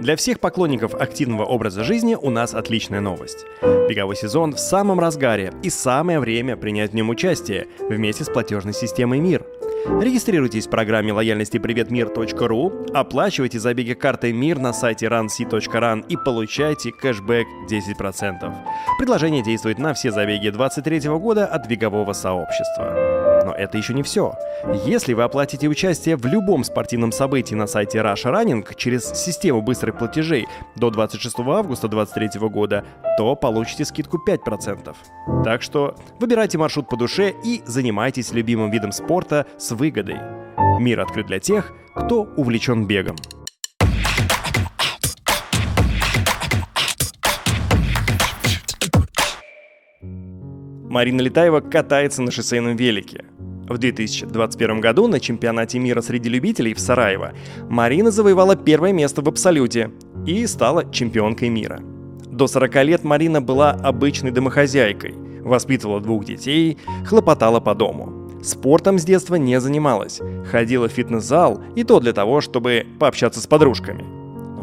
Для всех поклонников активного образа жизни у нас отличная новость. Беговой сезон в самом разгаре и самое время принять в нем участие вместе с платежной системой МИР. Регистрируйтесь в программе лояльности приветмир.ру, оплачивайте забеги картой МИР на сайте runc.run и получайте кэшбэк 10%. Предложение действует на все забеги 2023 года от бегового сообщества. Но это еще не все. Если вы оплатите участие в любом спортивном событии на сайте Rush Running через систему быстрых платежей до 26 августа 2023 года, то получите скидку 5%. Так что выбирайте маршрут по душе и занимайтесь любимым видом спорта с выгодой. Мир открыт для тех, кто увлечен бегом. Марина Летаева катается на шоссейном велике. В 2021 году на чемпионате мира среди любителей в Сараево Марина завоевала первое место в абсолюте и стала чемпионкой мира. До 40 лет Марина была обычной домохозяйкой, воспитывала двух детей, хлопотала по дому. Спортом с детства не занималась, ходила в фитнес-зал и то для того, чтобы пообщаться с подружками.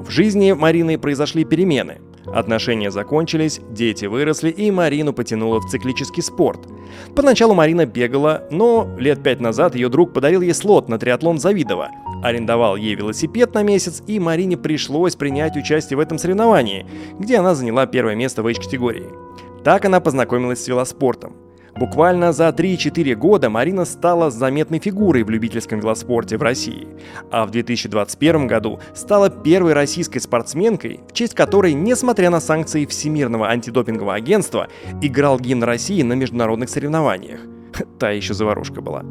В жизни Марины произошли перемены – Отношения закончились, дети выросли, и Марину потянуло в циклический спорт. Поначалу Марина бегала, но лет пять назад ее друг подарил ей слот на триатлон Завидово. Арендовал ей велосипед на месяц, и Марине пришлось принять участие в этом соревновании, где она заняла первое место в H-категории. Так она познакомилась с велоспортом. Буквально за 3-4 года Марина стала заметной фигурой в любительском велоспорте в России, а в 2021 году стала первой российской спортсменкой, в честь которой, несмотря на санкции Всемирного антидопингового агентства, играл гимн России на международных соревнованиях. Та еще заварушка была.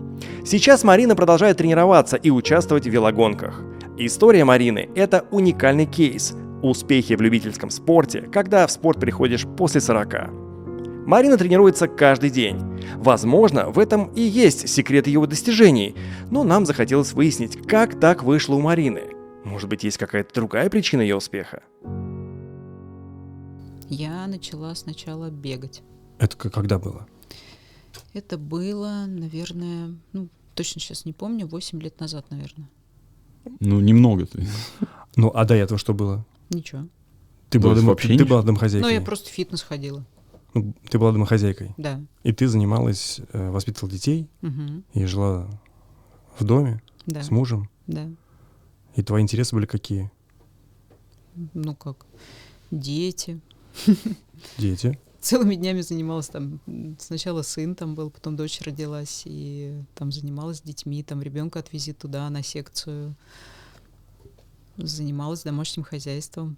Сейчас Марина продолжает тренироваться и участвовать в велогонках. История Марины – это уникальный кейс – успехи в любительском спорте, когда в спорт приходишь после 40. Марина тренируется каждый день. Возможно, в этом и есть секрет его достижений, но нам захотелось выяснить, как так вышло у Марины. Может быть, есть какая-то другая причина ее успеха? Я начала сначала бегать. Это когда было? Это было, наверное, ну, точно сейчас не помню, 8 лет назад, наверное. Ну, немного ты. Ну, а до этого что было? Ничего. Ты была, дом... ты, ты была домохозяйкой? Ну, я просто в фитнес ходила. Ну, ты была домохозяйкой. Да. И ты занималась, э, воспитывала детей угу. и жила в доме да. с мужем. Да. И твои интересы были какие? Ну как, дети. Дети. Целыми днями занималась там. Сначала сын там был, потом дочь родилась, и там занималась детьми, там ребенка отвези туда, на секцию. Занималась домашним хозяйством.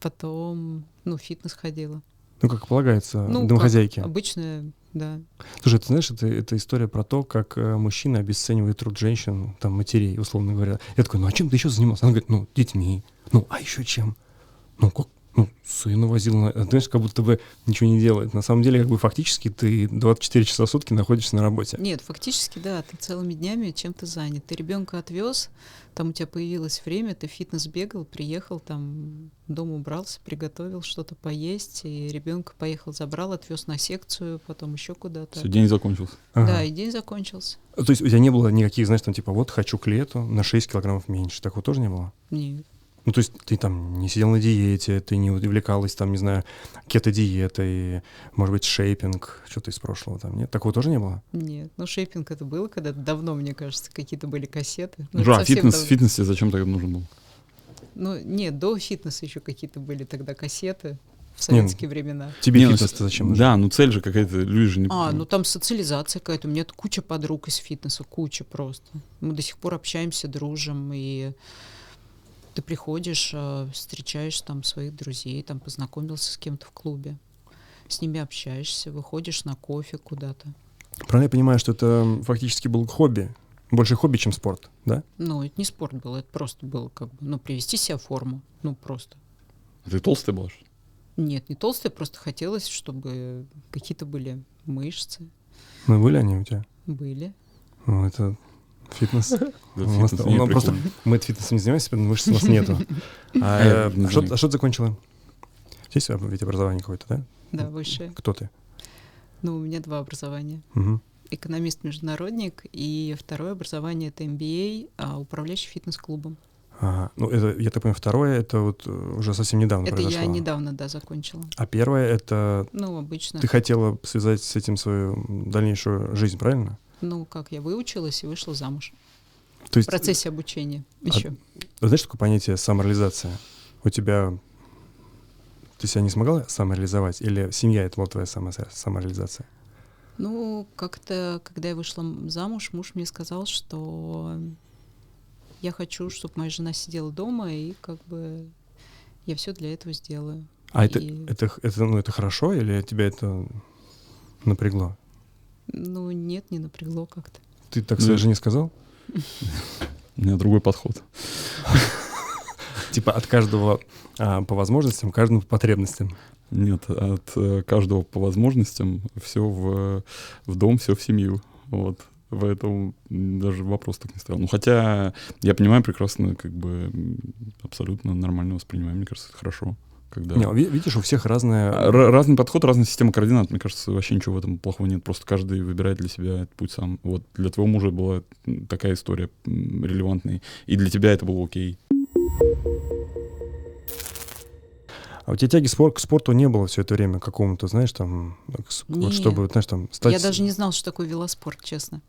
Потом, ну, фитнес ходила. Ну, как полагается, ну, домохозяйки. Обычная, да. Слушай, ты знаешь, это, это история про то, как э, мужчина обесценивает труд женщин, там, матерей, условно говоря. Я такой, ну а чем ты еще занимался? Она говорит, ну, детьми. Ну, а еще чем? Ну, как? Ну, сына возил, на... знаешь, как будто бы ничего не делает. На самом деле, как бы фактически ты 24 часа в сутки находишься на работе. Нет, фактически, да, ты целыми днями чем-то занят. Ты ребенка отвез, там у тебя появилось время, ты фитнес бегал, приехал, там дом убрался, приготовил что-то поесть, и ребенка поехал, забрал, отвез на секцию, потом еще куда-то. Все, день закончился. Ага. Да, и день закончился. То есть у тебя не было никаких, знаешь, там типа вот хочу к лету на 6 килограммов меньше, такого тоже не было? Нет. Ну, то есть ты там не сидел на диете, ты не увлекалась там, не знаю, кето-диетой, может быть, шейпинг, что-то из прошлого там, нет? Такого тоже не было? Нет, ну шейпинг это было когда-то давно, мне кажется, какие-то были кассеты. Ну, Жа, фитнес, давно. фитнес тебе зачем тогда нужен был? Ну, нет, до фитнеса еще какие-то были тогда кассеты в советские не, времена. Тебе не, фитнес-то зачем нужен? Да, ну цель же какая-то, люди же не... А, ну там социализация какая-то, у меня куча подруг из фитнеса, куча просто. Мы до сих пор общаемся, дружим, и ты приходишь, э, встречаешь там своих друзей, там познакомился с кем-то в клубе, с ними общаешься, выходишь на кофе куда-то. Правильно я понимаю, что это фактически был хобби? Больше хобби, чем спорт, да? Ну, это не спорт был, это просто было как бы, ну, привести себя в форму, ну, просто. А ты толстая была? Нет, не толстая, просто хотелось, чтобы какие-то были мышцы. Ну, были они у тебя? Были. Ну, это Фитнес? просто мы фитнесом не занимаемся, мышц у нас нету. А, а что ты закончила? Есть ведь образование какое-то, да? Да, высшее. Кто ты? Ну, у меня два образования. Экономист-международник, и второе образование — это MBA, а управляющий фитнес-клубом. Ага. Ну, это, я так понимаю, второе, это вот э, уже совсем недавно Это произошло. я недавно, да, закончила. А первое, это Ну, обычно. ты хотела связать с этим свою дальнейшую жизнь, правильно? Ну, как, я выучилась и вышла замуж. То В есть, процессе обучения а- еще. знаешь такое понятие самореализация? У тебя... Ты себя не смогла самореализовать? Или семья это была твоя само- самореализация? Ну, как-то, когда я вышла замуж, муж мне сказал, что я хочу, чтобы моя жена сидела дома, и как бы я все для этого сделаю. А это, И- это, х- это, ну, это хорошо или тебя это напрягло? Ну, нет, не напрягло как-то. Ты так Ну, своей жене сказал? У меня другой подход. Типа от каждого а, по возможностям, каждому по потребностям. Нет, от э, каждого по возможностям все в, в дом, все в семью. Вот. Поэтому даже вопрос так не стоял. Ну, хотя я понимаю прекрасно, как бы абсолютно нормально воспринимаю. Мне кажется, это хорошо. Когда... Не, ви- видишь, у всех разная... А, Р- разный подход, разная система координат. Мне кажется, вообще ничего в этом плохого нет. Просто каждый выбирает для себя этот путь сам. Вот для твоего мужа была такая история релевантная, и для тебя это было окей. А у тебя тяги спор- к спорту не было все это время какому-то, знаешь, там, вот чтобы, знаешь, там, стать Я даже не знала, что такое велоспорт, честно.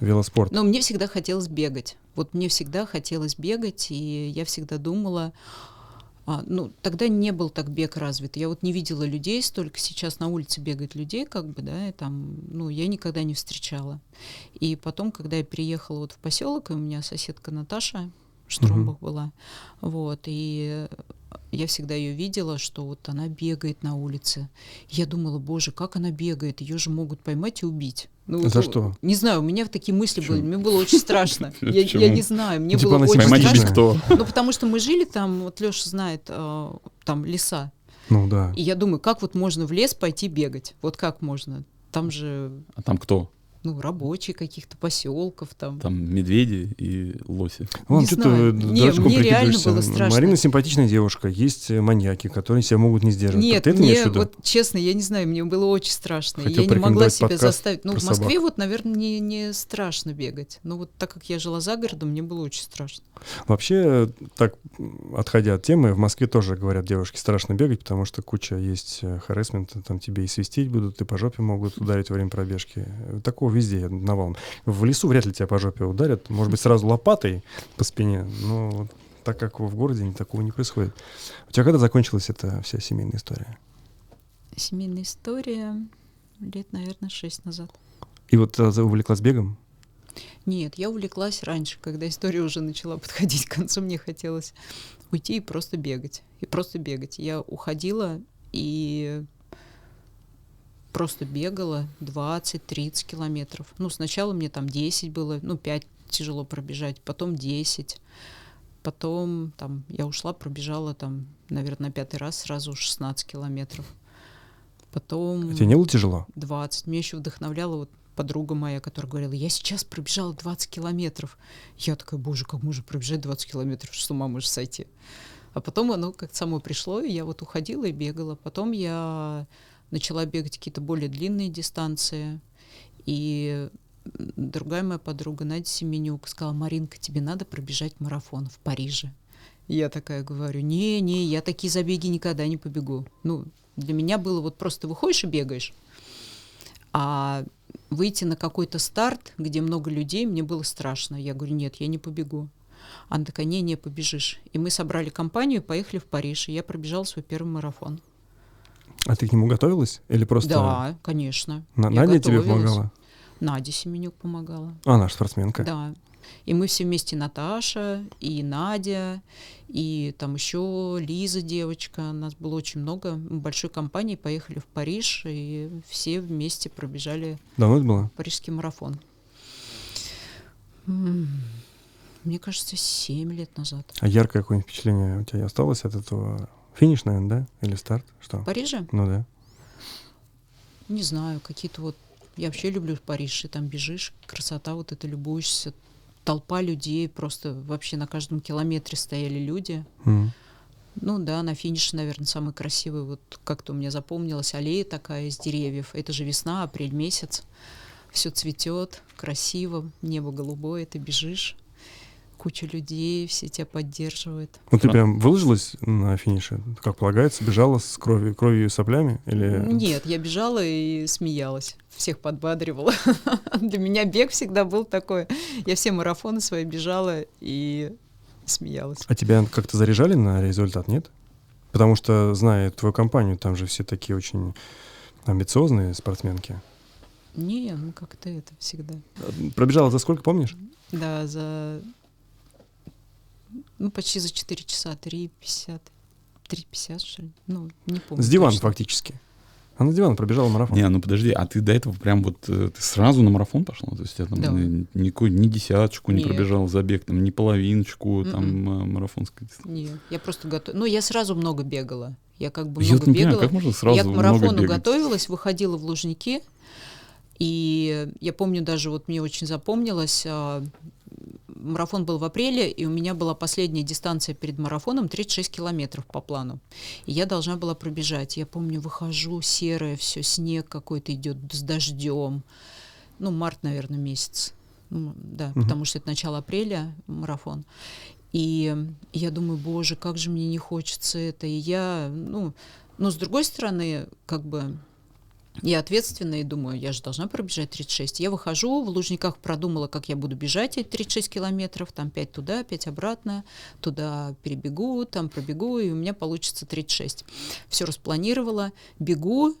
велоспорт. Но мне всегда хотелось бегать. Вот мне всегда хотелось бегать, и я всегда думала, а, ну, тогда не был так бег развит. Я вот не видела людей столько. Сейчас на улице бегает людей, как бы, да, и там, ну, я никогда не встречала. И потом, когда я переехала вот в поселок, и у меня соседка Наташа Штромбах была, вот, и я всегда ее видела, что вот она бегает на улице. Я думала, боже, как она бегает, ее же могут поймать и убить. Ну, За ну, что? Не знаю, у меня такие мысли Почему? были, мне было очень страшно. Я, я не знаю, мне Типа было она очень страшно. кто? Ну, потому что мы жили там, вот Леша знает, э, там леса. Ну да. И я думаю, как вот можно в лес пойти бегать? Вот как можно? Там же, А там кто? Ну, рабочие каких-то поселков там. Там медведи и лоси. Ладно, Не что знаю. ты Не, дурачком мне реально было страшно. Марина симпатичная девушка, есть э, маньяки, которые себя могут не сдерживать. Нет, ты это имеешь в мне вот честно, я не знаю, мне было очень страшно. Хотел я не могла себя заставить. Ну, в Москве собак. вот, наверное, не, не страшно бегать. Но вот так как я жила за городом, мне было очень страшно. Вообще, так, отходя от темы, в Москве тоже, говорят, девушки страшно бегать, потому что куча есть э, харасмента, там тебе и свистеть будут, и по жопе могут ударить во время пробежки. Э, Такого везде навалом. В лесу вряд ли тебя по жопе ударят, может быть, сразу лопатой по спине, но вот так как в городе такого не происходит. У тебя когда закончилась эта вся семейная история? Семейная история лет, наверное, шесть назад. И вот ты увлеклась бегом? Нет, я увлеклась раньше, когда история уже начала подходить к концу, мне хотелось уйти и просто бегать. И просто бегать. Я уходила и просто бегала 20-30 километров. Ну, сначала мне там 10 было, ну, 5 тяжело пробежать, потом 10. Потом там я ушла, пробежала там, наверное, на пятый раз сразу 16 километров. Потом... А тебе не было тяжело? 20. Меня еще вдохновляла вот подруга моя, которая говорила, я сейчас пробежала 20 километров. Я такая, боже, как можно пробежать 20 километров, с ума можешь сойти. А потом оно как-то само пришло, и я вот уходила и бегала. Потом я начала бегать какие-то более длинные дистанции. И другая моя подруга, Надя Семенюк, сказала, Маринка, тебе надо пробежать марафон в Париже. Я такая говорю, не-не, я такие забеги никогда не побегу. Ну, для меня было вот просто выходишь и бегаешь. А выйти на какой-то старт, где много людей, мне было страшно. Я говорю, нет, я не побегу. Она такая, не, не побежишь. И мы собрали компанию и поехали в Париж. И я пробежала свой первый марафон. А ты к нему готовилась? Или просто Да, конечно. На- Надя тебе помогала? Надя Семенюк помогала. А, наша спортсменка. Да. И мы все вместе, Наташа, и Надя, и там еще Лиза, девочка. Нас было очень много. Мы большой компанией поехали в Париж, и все вместе пробежали Давно это было? парижский марафон. Мне кажется, 7 лет назад. А яркое какое-нибудь впечатление у тебя осталось от этого? Финиш, наверное, да? Или старт? Что? В Париже? Ну да. Не знаю, какие-то вот... Я вообще люблю Париж, и там бежишь, красота вот это, любуешься. Толпа людей, просто вообще на каждом километре стояли люди. М. Ну да, на финише, наверное, самый красивый, вот как-то у меня запомнилась аллея такая из деревьев. Это же весна, апрель месяц. Все цветет, красиво, небо голубое, ты бежишь. Куча людей, все тебя поддерживают. Ну ты прям выложилась на финише, как полагается, бежала с кровью, кровью и соплями? Или... Нет, я бежала и смеялась, всех подбадривала. Для меня бег всегда был такой. Я все марафоны свои бежала и смеялась. А тебя как-то заряжали на результат, нет? Потому что, зная твою компанию, там же все такие очень амбициозные спортсменки. Не, ну как-то это всегда. Пробежала за сколько, помнишь? Да, за... Ну, почти за 4 часа, 3,50. 3,50, что ли? Ну, не помню. С дивана точно. фактически. Она с дивана пробежала марафон. Не, ну подожди, а ты до этого прям вот э, ты сразу на марафон пошла? То есть я там Да. никакой, ни десяточку не Нет. пробежал забег, там, ни половиночку там Мгм. э, марафонской дистанции. Нет, я просто готова. Ну, я сразу много бегала. Я как бы Я много не понимаю, бегала. как можно сразу я к марафону готовилась, выходила в Лужники. И я помню даже, вот мне очень запомнилось, а, марафон был в апреле, и у меня была последняя дистанция перед марафоном 36 километров по плану. И я должна была пробежать. Я помню, выхожу, серое все, снег какой-то идет с дождем. Ну, март, наверное, месяц. Ну, да, Мгм. потому что это начало апреля марафон. И я думаю, боже, как же мне не хочется это. И я, ну, но с другой стороны, как бы я ответственная и думаю, я же должна пробежать 36. Я выхожу, в Лужниках продумала, как я буду бежать эти 36 километров, там 5 туда, 5 обратно, туда перебегу, там пробегу, и у меня получится 36. Все распланировала, бегу,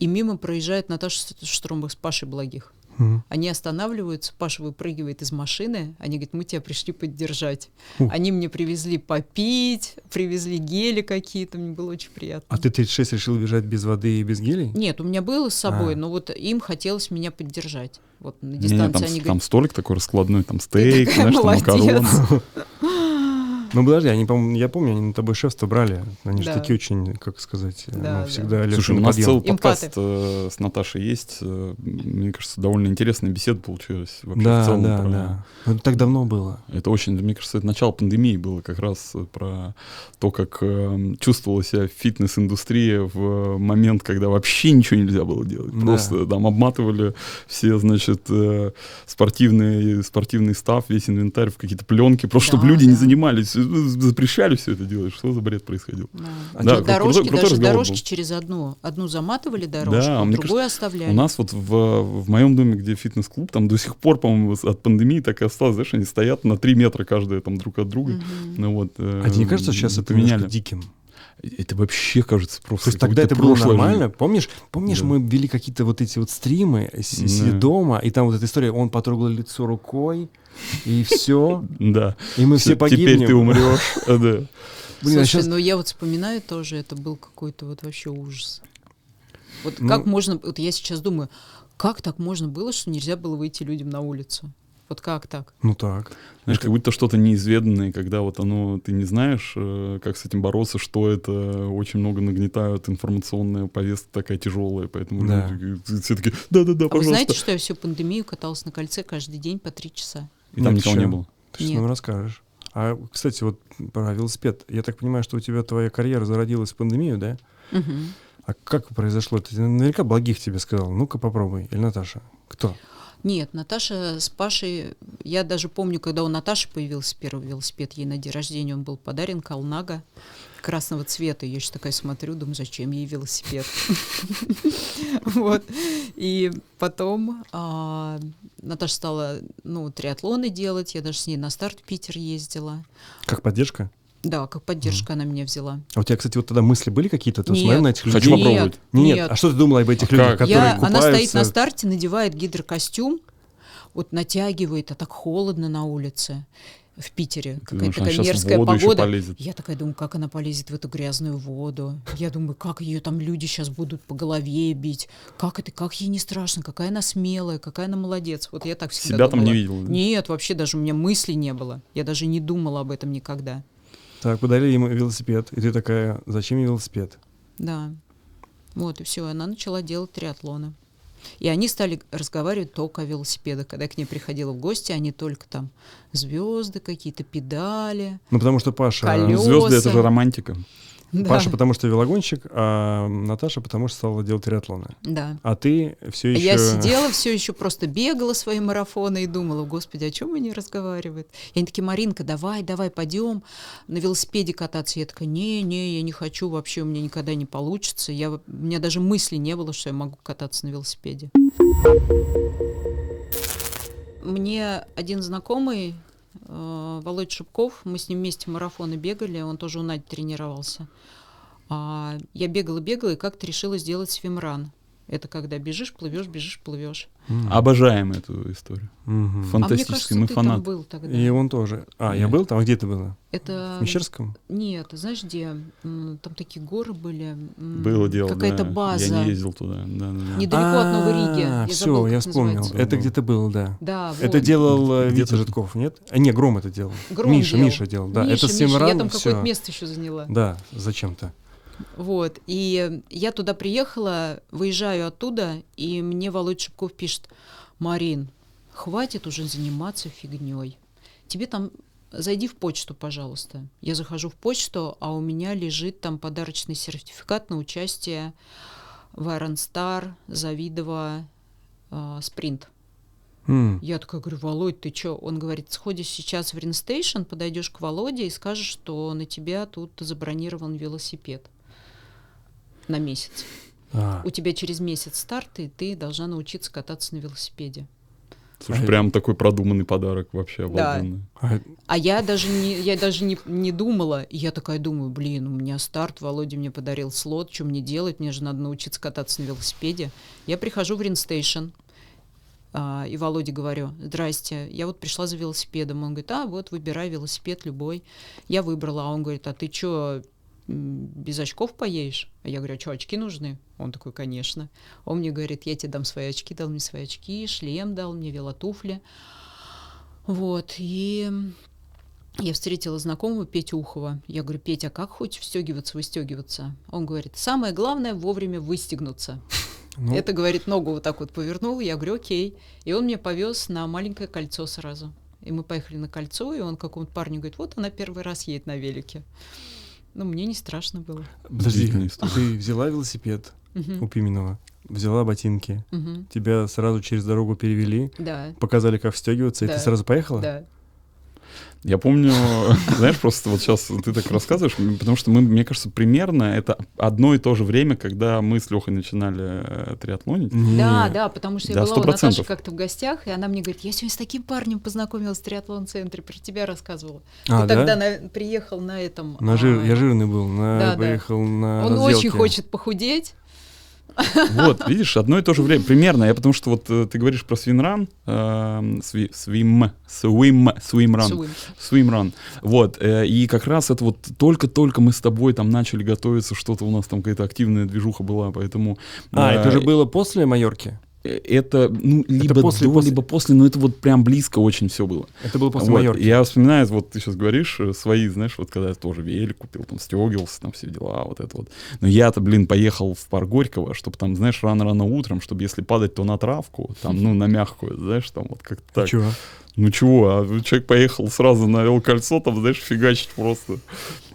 и мимо проезжает Наташа Штромбах с Пашей Благих. Мгм. Они останавливаются, Паша выпрыгивает из машины, они говорят, мы тебя пришли поддержать. Ух. Они мне привезли попить, привезли гели какие-то, мне было очень приятно. А ты 36 решил бежать без воды и без гелей? Нет, у меня было с собой, А. но вот им хотелось меня поддержать. Вот на Не, дистанции там, они там говорят, столик такой раскладной, там стейк, знаешь, там макароны. Ну подожди, они, по я помню, они на тобой шефство брали. Они же Да. такие очень, как сказать, э, Да, ну, да. всегда легкие Слушай, у на нас подъем. целый подкаст э, с Наташей есть. э, Мне кажется, довольно интересная беседа получилась. Вообще в Да, целом да, про- да. Ну, Это так давно было. Это очень, мне кажется, это начало пандемии было как раз э, про то, как э, чувствовала себя фитнес-индустрия в момент, когда вообще ничего нельзя было делать. Да. Просто там обматывали все, значит, э, спортивные, спортивный став, весь инвентарь в какие-то пленки, просто чтобы Да, люди не да. занимались, э, запрещали все это делать. Что за бред происходил? Да. А Да, кру- дорожки, крутой- крутой даже дорожки был. через одну. Одну заматывали дорожку, Да, другую оставляли. У нас вот в, в моем доме, где фитнес-клуб, там до сих пор, по-моему, от пандемии так и осталось, знаешь, они стоят на 3 метра каждая там друг от друга. Мгм. Ну вот. э, А тебе не кажется, сейчас это поменяли? диким? Это вообще кажется просто. То есть тогда это было нормально? жизнь. Помнишь, помнишь, Да. мы вели какие-то вот эти вот стримы, с- сидя Да. дома, и там вот эта история, он потрогал лицо рукой, и все, Да. и мы все Теперь погибнем. ты умрешь. Да. Блин, а Слушай, щас- ну я вот вспоминаю тоже, это был какой-то вот вообще ужас. Вот Ну- как можно, вот я сейчас думаю, как так можно было, что нельзя было выйти людям на улицу? Вот как так? Ну так. Знаешь, как будто что-то неизведанное, когда вот оно, ты не знаешь, э, как с этим бороться, что это, очень много нагнетают, информационная повестка такая тяжелая, поэтому Да. люди все таки да-да-да, А вы знаете, что я всю пандемию каталась на кольце каждый день по три часа? И там никого чё? не было. Ты что нам расскажешь? А, кстати, вот про велосипед. Я так понимаю, что у тебя твоя карьера зародилась в пандемию, да? Мгм. А как произошло? Ты наверняка благих тебе сказал. Ну-ка попробуй. Или Наташа? Кто? Нет, Наташа с Пашей, я даже помню, когда у Наташи появился первый велосипед, ей на день рождения он был подарен, Калнага, красного цвета. Я еще такая смотрю, думаю, зачем ей велосипед? Вот. И потом а, Наташа стала, ну, триатлоны делать, я даже с ней на старт Питер ездила. Как поддержка? Да, как поддержка она меня взяла. А у тебя, кстати, вот тогда мысли были какие-то? Ты Нет. смотрел на этих людей? Хочу попробовать. Нет, нет. а что ты думала об этих А людях, как? которые Я, она стоит купаются? на старте, надевает гидрокостюм, вот натягивает, а так холодно на улице в Питере. Какая-то такая мерзкая погода. Я такая думаю, как она полезет в эту грязную воду. Я думаю, как ее там люди сейчас будут по голове бить. Как это, как ей не страшно, какая она смелая, какая она молодец. Вот я так всегда Себя там думала. не видел. да? Нет, вообще даже у меня мысли не было. Я даже не думала об этом никогда. Так, подарили ему велосипед, и ты такая, зачем мне велосипед? Да. Вот, и все, она начала делать триатлоны. И они стали разговаривать только о велосипедах. Когда я к ней приходила в гости, они только там звезды какие-то, педали. Ну, потому что Паша... Ну, Звезды это Колеса. же романтика. Да. Паша потому что велогонщик, а Наташа потому что стала делать триатлоны. Да. А ты все еще... Я сидела все еще просто бегала свои марафоны и думала, господи, о чем они разговаривают? И они такие, Маринка, давай, давай, пойдем на велосипеде кататься. Я такая, не, не, я не хочу, вообще у меня никогда не получится. Я, у меня даже мысли не было, что я могу кататься на велосипеде. Мне один знакомый, Володь Шипков, мы с ним вместе марафоны бегали, он тоже у Нади тренировался. А я бегала, бегала и как-то решила сделать свимран. Это когда бежишь, плывешь, бежишь, плывешь. М. Обожаем эту историю. А мне Фантастически, кажется, мы ты там фанаты. был тогда. И он тоже. А, я Нет. был там? А где ты была? Это В Мещерском? нет, знаешь где? Там такие горы были. Было дело, Какая-то да. база. Я не ездил туда. Да, да, да. Недалеко от Новой Риги. А, Я все, забыла, я вспомнил. называется. Это где-то был, да. Да, Это вот. делал э, Витя. Житков, нет? А, не, Гром это делал. Гром Миша, делал. Миша делал, да. Миша, это Миша, Я там какое-то место еще заняла. Да, зачем-то. Вот. И я туда приехала, выезжаю оттуда, и мне Володь Шипков пишет, Марин, хватит уже заниматься фигней. Тебе там зайди в почту, пожалуйста. Я захожу в почту, а у меня лежит там подарочный сертификат на участие в Iron Star, Завидово, э, Спринт. М, Я такая говорю, Володь, ты чё? Он говорит, сходишь сейчас в Ринстейшн, подойдешь к Володе и скажешь, что на тебя тут забронирован велосипед на месяц. а, У тебя через месяц старт, и ты должна научиться кататься на велосипеде. Слушай, А, прям такой продуманный подарок вообще Да. обалденный. а, А я даже не, я даже не, не думала. И я такая думаю, блин, у меня старт, Володя мне подарил слот, что мне делать? Мне же надо научиться кататься на велосипеде. Я прихожу в Ринстейшн, а, и Володе говорю, здрасте, я вот пришла за велосипедом. Он говорит, а вот выбирай велосипед любой. Я выбрала, а он говорит, а ты что, без очков поедешь? А я говорю, а что, очки нужны? Он такой, конечно. Он мне говорит, я тебе дам свои очки, дал мне свои очки, шлем дал мне, велотуфли. Вот, и я встретила знакомого Петю Ухова. Я говорю, Петя, а как хоть встегиваться, выстегиваться? Он говорит, самое главное вовремя выстегнуться. ну, Это, говорит, ногу вот так вот повернул. Я говорю, окей. И он меня повез на маленькое кольцо сразу. И мы поехали на кольцо, и он какому-то парню говорит, вот она первый раз едет на велике. Ну, мне не страшно было. Подожди, ты взяла велосипед у Пименова, взяла ботинки, тебя сразу через дорогу перевели, показали, как встегиваться, и ты сразу поехала? да. Я помню, знаешь, просто вот сейчас ты так рассказываешь, потому что мы, мне кажется, примерно это одно и то же время, когда мы с Лехой начинали э, триатлонить. Да, да, потому что я Да, была у Наташи как-то в гостях, и она мне говорит, я сегодня с таким парнем познакомилась в триатлон-центре, про тебя рассказывала. А, Ты да? тогда на- приехал на этом... На жир- а, Я жирный был, на... Да, да. поехал на Он разделке. очень хочет похудеть. Вот, видишь, одно и то же время, примерно. Я потому что вот э, ты говоришь про swimrun, э, swi- swim, swim, swimrun, swimrun. Вот, э, и как раз это вот только-только мы с тобой там начали готовиться, что-то у нас там какая-то активная движуха была, поэтому... А, э, это же было после Майорки? Это, ну, либо после- до, после- либо после, но это вот прям близко очень все было. Это было после Вот, Майорки. Я вспоминаю, вот ты сейчас говоришь, э, свои, знаешь, вот когда я тоже велик купил, там, стегивался, там все дела, вот это вот. Но я-то, блин, поехал в парк Горького, чтобы там, знаешь, рано-рано утром, чтобы если падать, то на травку, там, ну, на мягкую, знаешь, там вот как-то так. Чего? Ну чего, а человек поехал сразу на кольцо, там, знаешь, фигачить просто.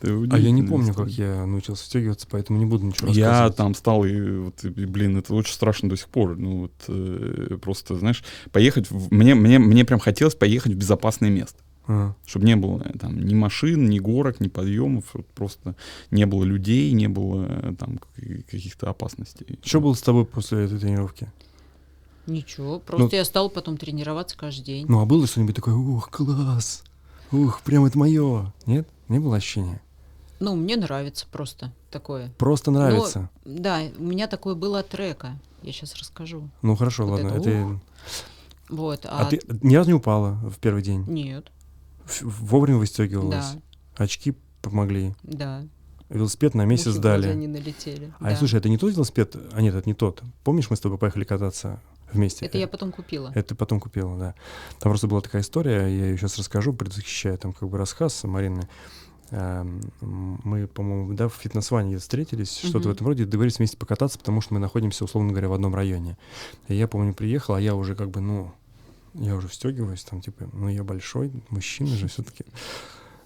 А я не помню, как я научился стегиваться, поэтому не буду ничего Я рассказывать. там стал, и, вот, и, блин, это очень страшно до сих пор. Ну, вот, э, просто, знаешь, поехать, в- мне, мне, мне прям хотелось поехать в безопасное место. А. Чтобы не было э, там ни машин, ни горок, ни подъемов, просто не было людей, не было э, там каких-то опасностей. Что было с тобой после этой тренировки? Ничего, просто Ну- я стала потом тренироваться каждый день. Ну, а было что-нибудь такое, ух, класс, ух, прям это мое? Нет? Не было ощущения? Ну, мне нравится просто такое. Просто нравится. Да, у меня такое было от трека. Я сейчас расскажу. Ну, хорошо, Вот ладно. это это- Вот. А, А, ты ни разу не упала в первый день? Нет, Вовремя выстегивалась? да, Очки помогли? да. Велосипед на месяц глаза дали? не налетели. А да. слушай, это не тот велосипед? А нет, это не тот. Помнишь, мы с тобой поехали кататься вместе? Это я потом купила. Это потом купила, да. Там просто была такая история, я ее сейчас расскажу, предзащищая там как бы рассказ Марины. Эм, Мы, по-моему, да, в фитнес-ване встретились, что-то в этом роде, договорились вместе покататься, потому что мы находимся, условно говоря, в одном районе. И я, помню, приехал, а я уже как бы, ну, я уже встегиваюсь, там, типа, ну, я большой, мужчина же все-таки.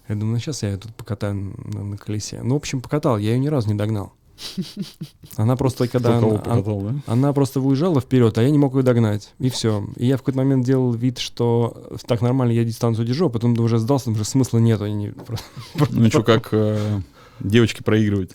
Я думаю, ну сейчас я её тут покатаю на, на колесе. Ну, в общем, покатал, я ее ни разу не догнал. Она просто, когда... Она- покатал, да? Она просто выезжала вперед, а я не мог ее догнать. И все. И я в какой-то момент делал вид, что так нормально я дистанцию держу, а потом уже сдался, потому что смысла нет. Не- Ну что, как э, девочки проигрывать?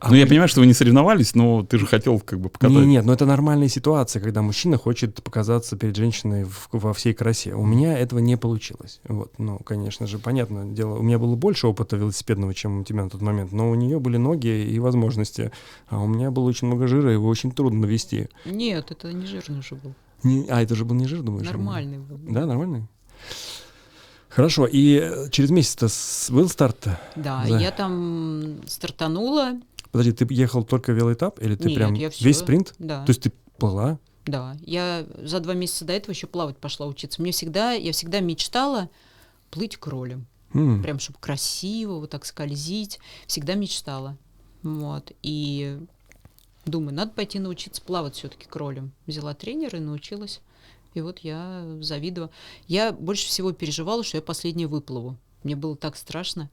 А ну, я понимаю, что вы не соревновались, но ты же хотел как бы покатать. Не, нет, но это нормальная ситуация, когда мужчина хочет показаться перед женщиной в- во всей красе. У меня этого не получилось. Вот, ну, конечно же, понятное дело, у меня было больше опыта велосипедного, чем у тебя на тот момент, но у нее были ноги и возможности, а у меня было очень много жира, его очень трудно навести. Нет, это не жирный уже был. Не- а, это же был не жир, думаешь? Нормальный был. Да, нормальный? Хорошо, и через месяц-то был старт-то? Да, Да. я там стартанула. Подожди, ты ехал только велоэтап или ты Нет, прям я всё- весь спринт? Да. То есть ты плыла? Да, я за два месяца до этого еще плавать пошла учиться. Мне всегда, я всегда мечтала плыть кролем. М, Прям, чтобы красиво, вот так скользить. Всегда мечтала. Вот. И думаю, надо пойти научиться плавать все-таки кролем. Взяла тренера и научилась. И вот я завидовала. Я больше всего переживала, что я последняя выплыву. Мне было так страшно.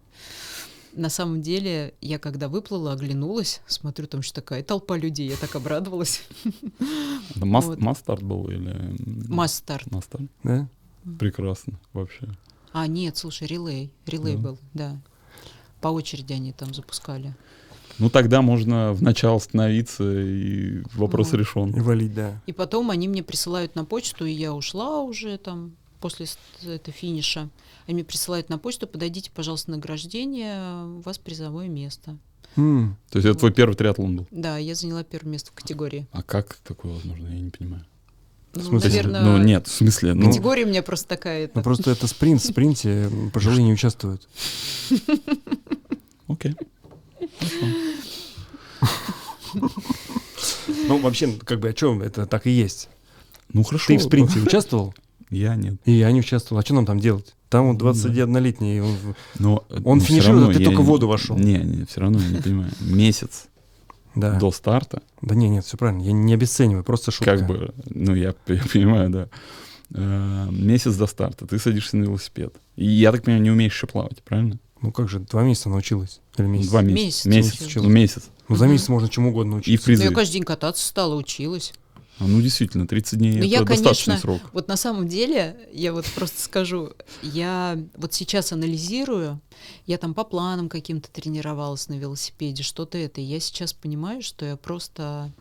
На самом деле, я когда выплыла, оглянулась, смотрю, там еще такая толпа людей, я так обрадовалась. Это мас- Вот. Масс-старт был или... м, Масс-старт. Масс-старт? Да? Прекрасно, вообще. А, нет, слушай, релей. Релей был, да. По очереди они там запускали. Ну, тогда можно в начало остановиться, и вопрос Ну. И решен. валить, да. И потом они мне присылают на почту, и я ушла уже там после этого финиша. Они мне присылают на почту, подойдите, пожалуйста, на награждение, у вас призовое место. М, То есть это твой первый триатлон был? Да, я заняла первое место в категории. А как такое возможно? Я не понимаю. Ну, смысле? Наверное, Ну, нет, в смысле, ну, категория у меня просто такая. Ну просто это спринт, в спринте пожилые не участвуют. окей. Ну вообще, как бы, о чем это так и есть? Ну, хорошо. Ты в спринте участвовал? Я нет. И я не участвовал. А что нам там делать? Там вот 21-летний. он Но, Он ну, равно а ты я только в не- воду вошел. Не, не, все равно я не понимаю. Месяц Да. до старта, Да не, нет, все правильно. Я не обесцениваю, просто шутка. как бы, ну, я, я понимаю, да. Э, Месяц до старта, ты садишься на велосипед. И я так понимаю, не умеешь еще плавать, правильно? Ну как же, два месяца научилась? Или месяц? Два месяца. Месяц Месяц. Ну, месяц. Ну за месяц можно чему угодно И в учиться. Ну, я каждый день кататься стала, училась. А, Ну, действительно, 30 дней Ну, это я, достаточный конечно, срок. Вот на самом деле, я вот просто скажу, я вот сейчас анализирую, я там по планам каким-то тренировалась на велосипеде, что-то это, и я сейчас понимаю, что я просто,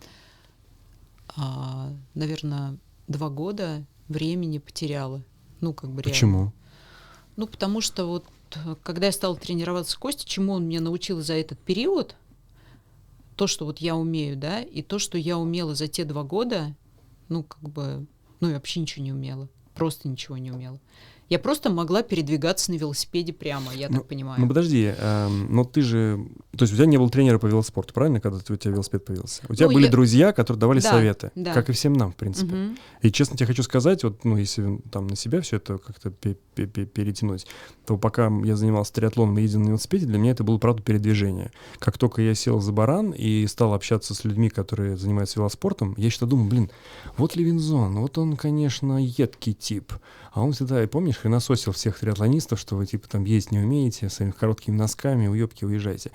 наверное, два года времени потеряла. Ну, как бы реально. Почему? Ну, потому что вот когда я стала тренироваться с Костей, чему он меня научил за этот период, то, что вот я умею, да, и то, что я умела за те два года, ну, как бы, ну, я вообще ничего не умела. Просто ничего не умела. Я просто могла передвигаться на велосипеде прямо, я так понимаю. Ну подожди, эм, но ты же... То есть у тебя не было тренера по велоспорту, правильно, когда у тебя велосипед появился? У тебя Ну, были я- друзья, которые давали Да, советы, да. как и всем нам, в принципе. Мгм. И честно тебе хочу сказать, вот, ну, если там на себя все это как-то пе- пе- пе- перетянуть, то пока я занимался триатлоном и ездил на велосипеде, для меня это было, правда, передвижение. Как только я сел за баран и стал общаться с людьми, которые занимаются велоспортом, я что-то думаю, блин, вот Левинзон, вот он, конечно, едкий тип. А он всегда, и помнишь, хренососил всех триатлонистов, что вы, типа, там ездить не умеете, своими короткими носками, уебки, уезжайте.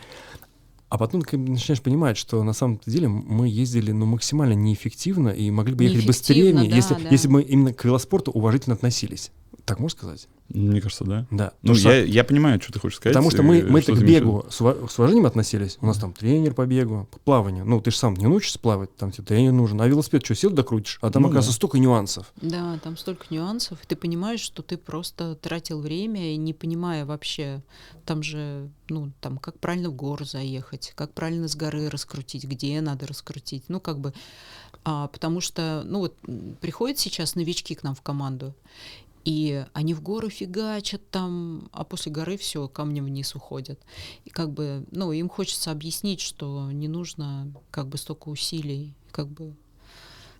А потом ты начинаешь понимать, что на самом деле мы ездили ну, максимально неэффективно и могли бы ехать быстрее, да, если, да. если бы мы именно к велоспорту уважительно относились. Так можно сказать? Мне кажется, да. Да. Ну, что- я, я понимаю, что ты хочешь сказать. Потому что мы, э, мы что к бегу с, с уважением относились. У нас там тренер по бегу, по плаванию. Ну, ты же сам не научишься плавать, там тебе тренер нужен. А велосипед что, сел докрутишь? А там, Ну оказывается, да. столько нюансов. Да, там столько нюансов. и Ты понимаешь, что ты просто тратил время, и не понимая вообще, там же, ну, там, как правильно в гору заехать, как правильно с горы раскрутить, где надо раскрутить. Ну, как бы, а, потому что, ну, вот приходят сейчас новички к нам в команду, и они в гору фигачат там, а после горы все камнем вниз уходят. И как бы, ну, им хочется объяснить, что не нужно как бы столько усилий, как бы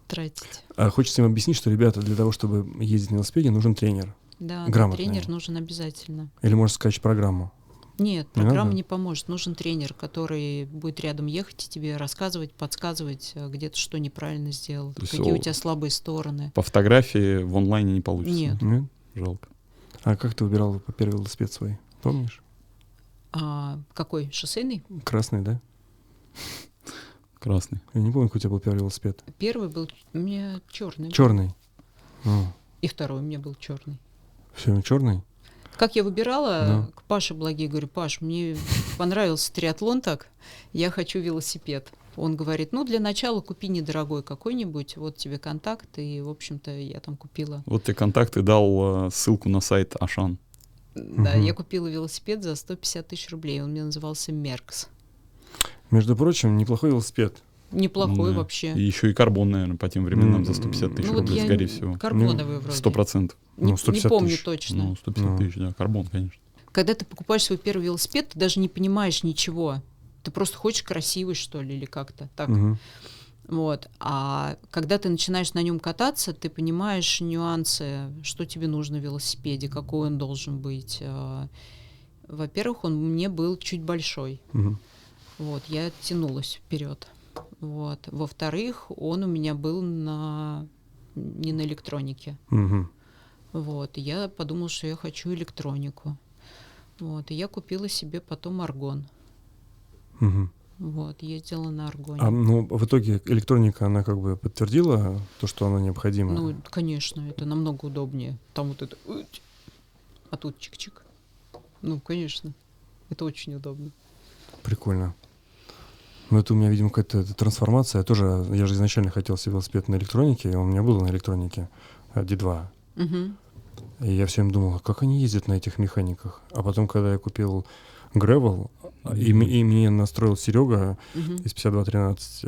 тратить. А хочется им объяснить, что, ребята, для того, чтобы ездить на велосипеде, нужен тренер. Да, да, Грамотный. тренер нужен обязательно. Или можно скачать программу. Нет, Не программа надо? не поможет. Нужен тренер, который будет рядом ехать и тебе рассказывать, подсказывать, э, где ты что неправильно сделал, То какие у тебя слабые стороны. По фотографии в онлайне не получится. Нет. Нет? Жалко. А как ты выбирал первый велосипед свой? Помнишь? А, какой? Шоссейный? Красный, да? Красный. Я не помню, какой у тебя был первый велосипед. Первый был у меня черный. Черный. И второй у меня был черный. Все, черный? Как я выбирала, Да. к Паше Благе говорю, Паш, мне понравился триатлон так, я хочу велосипед. Он говорит, ну, для начала купи недорогой какой-нибудь, вот тебе контакт, и, в общем-то, я там купила. Вот тебе контакты дал э, ссылку на сайт Ашан. Да, Мгм. я купила велосипед за 150 тысяч рублей, он мне назывался Меркс. Между прочим, неплохой велосипед. Неплохой Да. вообще. И еще и карбон, наверное, по тем временам за М, 150 тысяч ну, вот рублей, я скорее всего. карбоновый вроде. Сто процентов. Не, Ну, не 150 помню тысяч. точно. Ну, 150 Ну. тысяч, да, карбон, конечно. Когда ты покупаешь свой первый велосипед, ты даже не понимаешь ничего. Ты просто хочешь красивый, что ли, или как-то так. Мгм. Вот. А когда ты начинаешь на нем кататься, ты понимаешь нюансы, что тебе нужно в велосипеде, какой он должен быть. А, Во-первых, он мне был чуть большой. Мгм. Вот, я тянулась вперед. Вот. Во-вторых, он у меня был на не на электронике. Мгм. Вот. Я подумала, что я хочу электронику. Вот. И я купила себе потом аргон. Мгм. Вот. Ездила на аргоне. А, ну, в итоге электроника, она как бы подтвердила то, что она необходима? Ну, конечно, это намного удобнее. Там вот это... А тут чик-чик. Ну, конечно. Это очень удобно. Прикольно. Ну, это у меня, видимо, какая-то трансформация. Я тоже, я же изначально хотел себе велосипед на электронике, и он у меня был на электронике, а, D2. Мгм. И я все время думал, а как они ездят на этих механиках? А потом, когда я купил Gravel, и, и мне настроил Серега Мгм. из 5213,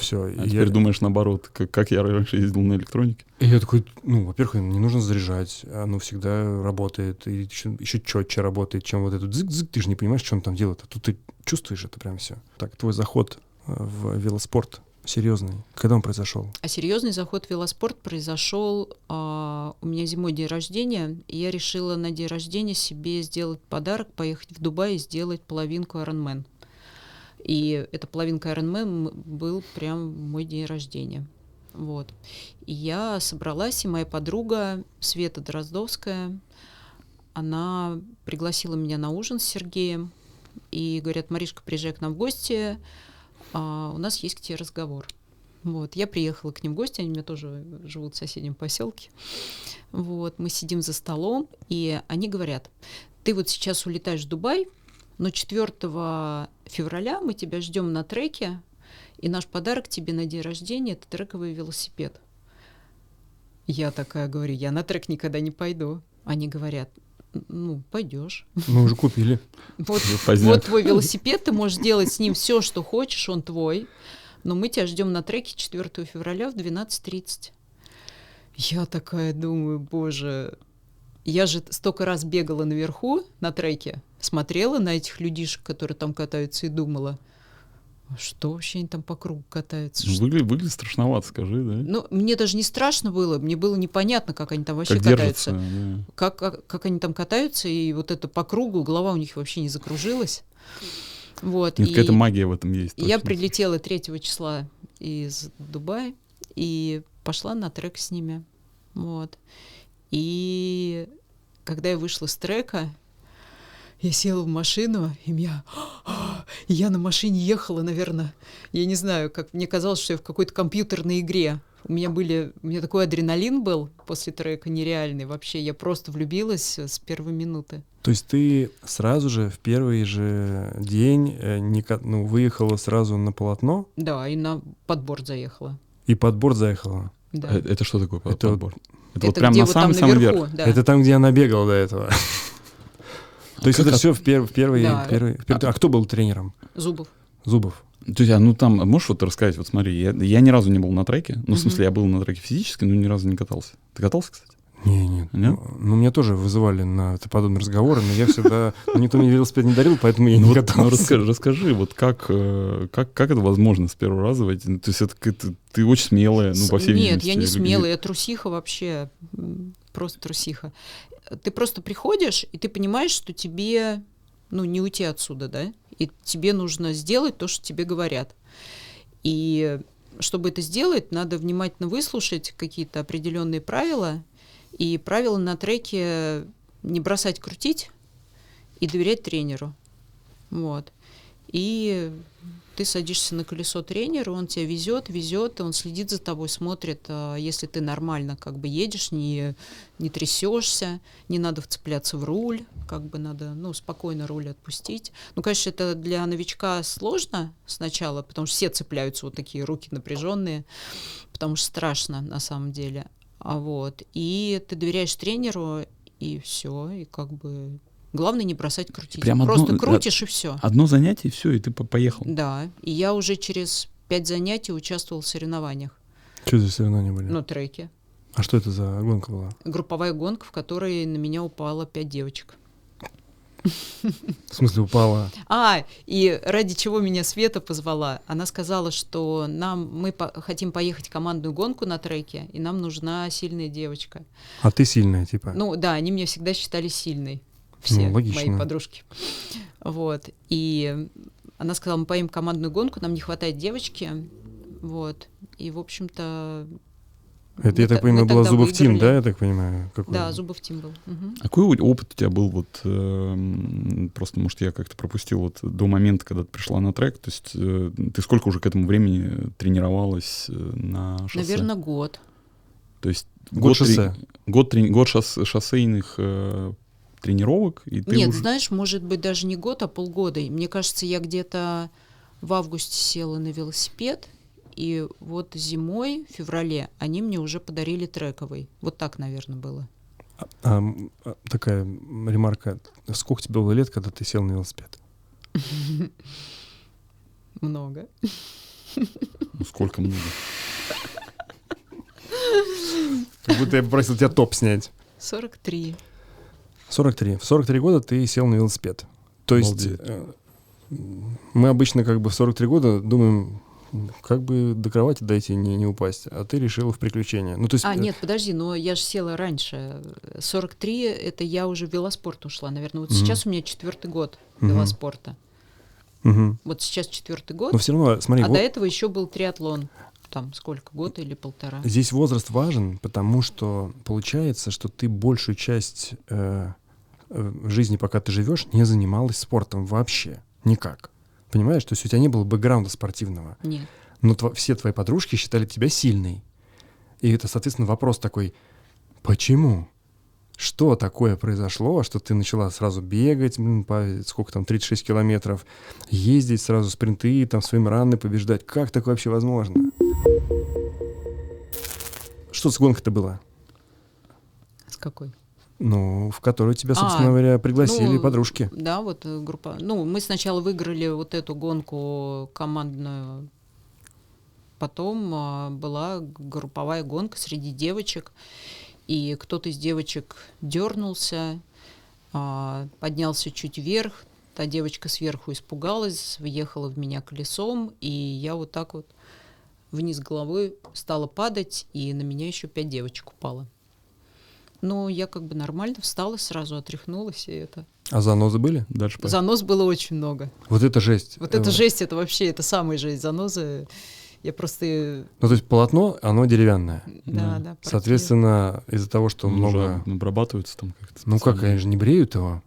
все. А теперь думаешь наоборот, как, как я раньше ездил на электронике. И я такой, ну, во-первых, не нужно заряжать, оно всегда работает, и еще, еще четче работает, чем вот этот зык-зык, ты же не понимаешь, что он там делает, а тут ты чувствуешь это прям все. Так, твой заход э, в велоспорт серьезный, когда он произошел? А серьезный заход в велоспорт произошел а, у меня зимой день рождения, и я решила на день рождения себе сделать подарок, поехать в Дубай и сделать половинку Ironman. И эта половинка Ironman м- был прям мой день рождения. Вот. И я собралась, и моя подруга Света Дроздовская, она пригласила меня на ужин с Сергеем, и говорят, Маришка, приезжай к нам в гости, а, у нас есть к тебе разговор. Вот, я приехала к ним в гости, они у меня тоже живут в соседнем поселке. Вот, мы сидим за столом, и они говорят, ты вот сейчас улетаешь в Дубай, но 4 февраля мы тебя ждем на треке, и наш подарок тебе на день рождения это трековый велосипед. Я такая говорю, я на трек никогда не пойду. Они говорят, ну, пойдешь. Мы уже купили. Вот, вот твой велосипед, ты можешь делать с ним все, что хочешь, он твой. Но мы тебя ждем на треке 4 февраля в 12.30. Я такая думаю, боже, я же столько раз бегала наверху на треке, смотрела на этих людишек, которые там катаются, и думала, «А что вообще они там по кругу катаются? Ну, Выглядит, выглядит страшновато, скажи, да? Ну, мне даже не страшно было, мне было непонятно, как они там вообще как катаются да. как, как, как они там катаются, и вот это по кругу, голова у них вообще не закружилась. Вот, Нет, какая-то магия в этом есть. я точно. прилетела 3 числа из Дубая и пошла на трек с ними. Вот. И когда я вышла с трека, я села в машину, и меня... И я на машине ехала, наверное, я не знаю, как мне казалось, что я в какой-то компьютерной игре. У меня были, у меня такой адреналин был после трека нереальный вообще. Я просто влюбилась с первой минуты. То есть ты сразу же в первый же день э, ну, выехала сразу на полотно Да, и на подбор заехала. и под борт заехала? Да. Э, Это что такое под- Это подбор? Это, Это вот прям на там самый-самый наверху, верх. да. Это там, где она бегала до этого. То есть как это от- все в пер- в первый... Да. в первый- в первый- А кто был тренером? Зубов. Зубов. То есть, а, ну там, можешь вот рассказать, вот смотри, я, я ни разу не был на треке, ну, в Мгм. смысле, я был на треке физически, но ни разу не катался. Ты катался, кстати? Не, нет. Нет? Ну, ну, меня тоже вызывали на это подобные разговоры, но я всегда... ну, Никто мне велосипед не дарил, поэтому я Ну, не вот, ну, катался. расскажи, расскажи, вот как, э, как, как это возможно с первого раза войти? Ну, То есть это, какая-то- ты очень смелая, ну, по всей Нет, видимости. я не смелая, я трусиха вообще. Просто трусиха. Ты просто приходишь, и ты понимаешь, что тебе ну, не уйти отсюда, да? И тебе нужно сделать то, что тебе говорят. И чтобы это сделать, надо внимательно выслушать какие-то определенные правила. И правила на треке не бросать крутить и доверять тренеру. Вот. И ты садишься на колесо тренера, он тебя везет, везет, он следит за тобой, смотрит, а, если ты нормально как бы едешь, не, не трясешься, не надо вцепляться в руль, как бы надо, ну, спокойно руль отпустить. Ну, конечно, это для новичка сложно сначала, потому что все цепляются вот такие руки напряженные, потому что страшно на самом деле. А вот, и ты доверяешь тренеру, и все, и как бы Главное не бросать крутить. Прям Просто одно- крутишь и все. Одно занятие, все, и ты по- поехал. Да, и я уже через пять занятий участвовал в соревнованиях Что за соревнования были? на треке. А что это за гонка была? Групповая гонка, в которой на меня упало пять девочек. В смысле, упала? А, и ради чего меня Света позвала? Она сказала, что нам мы по- хотим поехать командную гонку на треке, и нам нужна сильная девочка. А ты сильная, типа? Ну да, они меня всегда считали сильной. Все Ну, логично. мои подружки. Вот. И она сказала, мы поедем командную гонку, нам не хватает девочки. Вот. И, в общем-то... это, мы я так та- понимаю, была Зубов Тим, да, я так понимаю? Какой? Да, Зубов Тим был. Мгм. А Какой опыт у тебя был, вот, эм, просто, может, я как-то пропустил вот до момента, когда ты пришла на трек, то есть э, ты сколько уже к этому времени тренировалась э, на шоссе? Наверное, год. То есть Год трени- шоссе. Год, трени- год шосс- шоссейных э, тренировок, и ты Нет, уже... знаешь, может быть, даже не год, а полгода. И Мне кажется, я где-то в августе села на велосипед, и вот зимой, в феврале, они мне уже подарили трековый. Вот так, наверное, было. А, а, такая ремарка. Сколько тебе было лет, когда ты сел на велосипед? Много. Ну, сколько много? Как будто я попросил тебя топ снять. 43. 43. В 43 года ты сел на велосипед. То есть э, мы обычно как бы в 43 года думаем, как бы до кровати дойти, не, не упасть. А ты решила в приключения. Ну, то есть... А, э, нет, подожди, но я же села раньше. 43 — это я уже в велоспорт ушла, наверное. Вот Мгм. сейчас у меня четвертый год велоспорта. мгм. Вот сейчас четвертый год, Но все равно, смотри, а во- до этого еще был триатлон. Там сколько, год или полтора? здесь возраст важен, потому что получается, что ты большую часть э, э, жизни, пока ты живешь, не занималась спортом вообще. Никак. Понимаешь? То есть у тебя не было бэкграунда спортивного. Нет. но тво- все твои подружки считали тебя сильной. И это, соответственно, вопрос такой, почему? Что такое произошло, что ты начала сразу бегать, блин, по сколько там, 36 километров, ездить сразу спринты, там своим раны побеждать? Как такое вообще возможно? Что с гонкой-то было? С какой? Ну, в которую тебя, А, собственно говоря, пригласили ну, подружки. Да, вот э, группа. Ну, мы сначала выиграли вот эту гонку командную, потом а, была групповая гонка среди девочек, и кто-то из девочек дернулся, а, поднялся чуть вверх, та девочка сверху испугалась, въехала в меня колесом, и я вот так вот вниз головой стала падать, и на меня еще пять девочек упало. Но я как бы нормально встала, сразу отряхнулась, и это... А занозы были? Дальше по- Занос было очень много. Вот это жесть. Вот это Э, жесть, это вообще, это самая жесть. Занозы, я просто... Ну, то есть полотно, оно деревянное. Да, Да. да. Соответственно, из-за того, что Он много... уже обрабатывается там как-то. Ну как, они же не бреют его.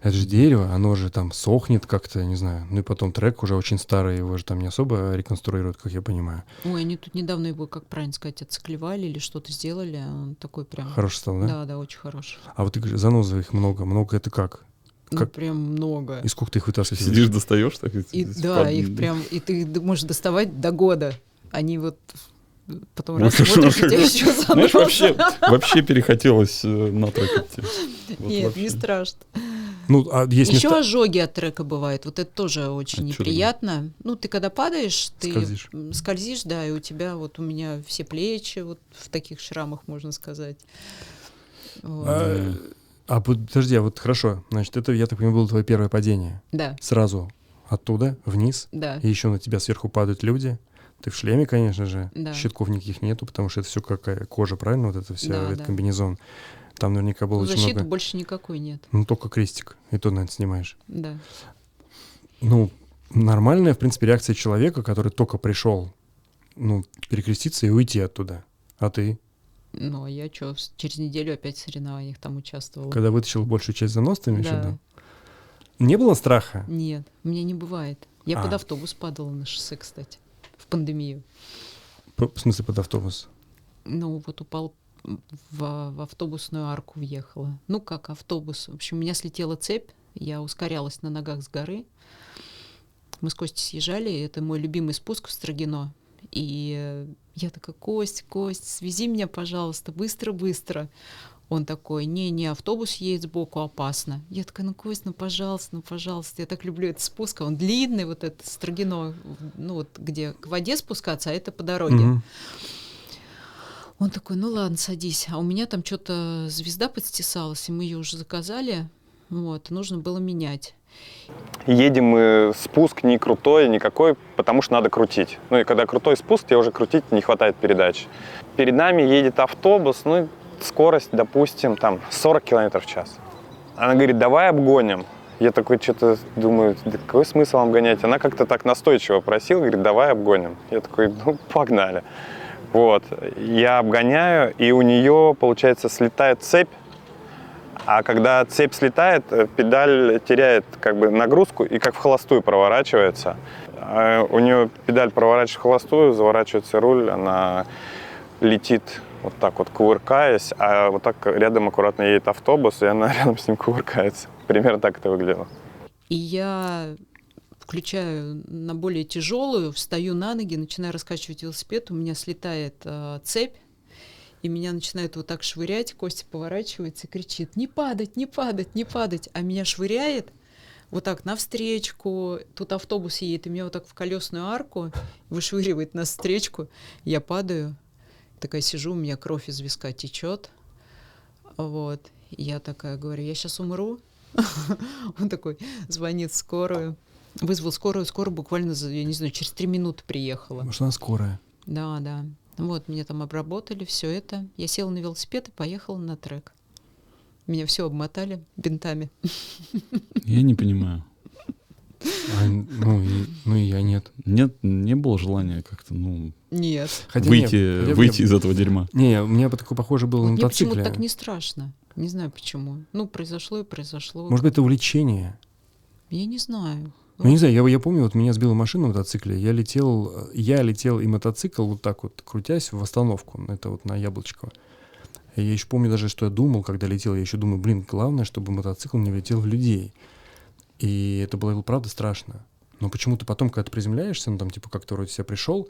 Это же дерево, оно же там сохнет как-то, не знаю. Ну и потом трек уже очень старый, его же там не особо реконструируют, как я понимаю. Ой, они тут недавно его, как правильно сказать, отциклевали или что-то сделали. Он такой прям... Хороший стал, да? Да, да, очень хороший. А вот ты говоришь, занозы их много. Много это как? Ну, Как- прям много. И сколько ты их Ты вытаскиваешь? сидишь, достаешь так и да, под- их прям... И ты можешь доставать до года. Они вот потом Ну, раз смотришь, у тебя еще Знаешь, заноза. вообще, вообще перехотелось э, на трек идти. Вот Нет, вообще. не страшно. Ну, а есть Еще места... ожоги от трека бывают. Вот это тоже очень А чё неприятно. Ну, ты когда падаешь, ты Скользишь. скользишь, да, и у тебя вот у меня все плечи вот в таких шрамах, можно сказать. Вот. А, а подожди, а вот хорошо. Значит, это, я так понимаю, было твое первое падение. Да, Сразу оттуда, вниз. да. И еще на тебя сверху падают люди. Ты в шлеме, конечно же. Да. Щитков никаких нету, потому что это все какая кожа, правильно? Вот это все, Да, этот да. комбинезон. Там наверняка было Ну, очень защиты много... больше никакой нет. Ну, только крестик. И то, наверное, снимаешь. Да. Ну, нормальная, в принципе, реакция человека, который только пришел, ну, перекреститься и уйти оттуда. А ты? Ну, а я что, через неделю опять в соревнованиях там участвовала. Когда вытащил большую часть занос, ты имеешь в Да. виду? Не было страха? Нет, у меня не бывает. Я А. под автобус падала на шоссе, кстати, в пандемию. В смысле, под автобус? Ну, вот упал в, в автобусную арку въехала. Ну, как автобус. В общем, у меня слетела цепь, я ускорялась на ногах с горы. Мы с Костей съезжали, это мой любимый спуск в Строгино. И я такая, Кость, Кость, свези меня, пожалуйста, быстро-быстро. Он такой, не-не, автобус едет сбоку, опасно. Я такая, ну, Кость, ну, пожалуйста, ну, пожалуйста. Я так люблю этот спуск, а он длинный, вот этот Строгино, ну, вот где к воде спускаться, а это по дороге. Мгм. Он такой, ну ладно, садись. А у меня там что-то звезда подстесалась, и мы ее уже заказали. Вот, нужно было менять. Едем мы, спуск не крутой никакой, потому что надо крутить. Ну и когда крутой спуск, тебе уже крутить не хватает передач. Перед нами едет автобус, ну скорость, допустим, там 40 километров в час. Она говорит, давай обгоним. Я такой что-то думаю, да какой смысл обгонять? Она как-то так настойчиво просила, говорит, давай обгоним. Я такой, ну погнали. Вот, я обгоняю, и у нее, получается, слетает цепь, а когда цепь слетает, э, педаль теряет как бы нагрузку и как в холостую проворачивается. А У нее педаль проворачивается в холостую, заворачивается руль, она летит вот так вот кувыркаясь, а вот так рядом аккуратно едет автобус, и она рядом с ним кувыркается. Примерно так это выглядело. И я включаю на более тяжелую, встаю на ноги, начинаю раскачивать велосипед, у меня слетает э, цепь, и меня начинает вот так швырять, Костя поворачивается и кричит, не падать, не падать, не падать, а меня швыряет вот так навстречку, тут автобус едет, и меня вот так в колесную арку вышвыривает на встречку, я падаю, такая сижу, у меня кровь из виска течет, вот, И я такая говорю, я сейчас умру, он такой звонит скорую, вызвал скорую, скорая буквально, за, я не знаю, через три минуты приехала. Может, она скорая. Да, да. Вот, меня там обработали, все это. Я села на велосипед и поехала на трек. Меня все обмотали бинтами. Я не понимаю. А, ну, и, ну и я нет. Нет, не было желания как-то, ну, Нет. Хотя выйти, нет, выйти мне- из этого дерьма. Не, у меня бы такое похоже было на Мне почему-то мотоцикле. так не страшно. Не знаю почему. Ну, произошло и произошло. Может быть, это увлечение. Я не знаю. Ну, не знаю, я, я помню, вот меня сбила машина на мотоцикле, я летел, я летел и мотоцикл вот так вот, крутясь в остановку, это вот на Яблочково. И я еще помню даже, что я думал, когда летел, я еще думаю, блин, главное, чтобы мотоцикл не влетел в людей. И это было, правда, страшно. Но почему-то потом, когда ты приземляешься, ну там типа как ты вроде себя пришел,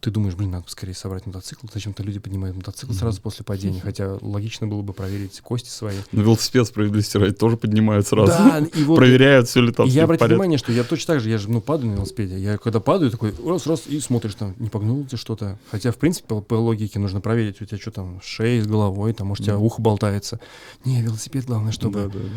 ты думаешь, блин, надо скорее собрать мотоцикл, зачем-то люди поднимают мотоцикл Мгм. сразу после падения, хотя логично было бы проверить кости свои. На велосипед справедливости ради тоже поднимают сразу. Да, и вот Проверяют, все ли там я обратил внимание, что я точно так же, я же, ну, падаю на велосипеде. Я когда падаю, такой раз, раз, и смотришь там, не погнул ты что-то. Хотя, в принципе, по, по логике нужно проверить, у тебя что там, шея с головой, там, может, у тебя ухо болтается. Не, велосипед главное, чтобы... Да, да, да.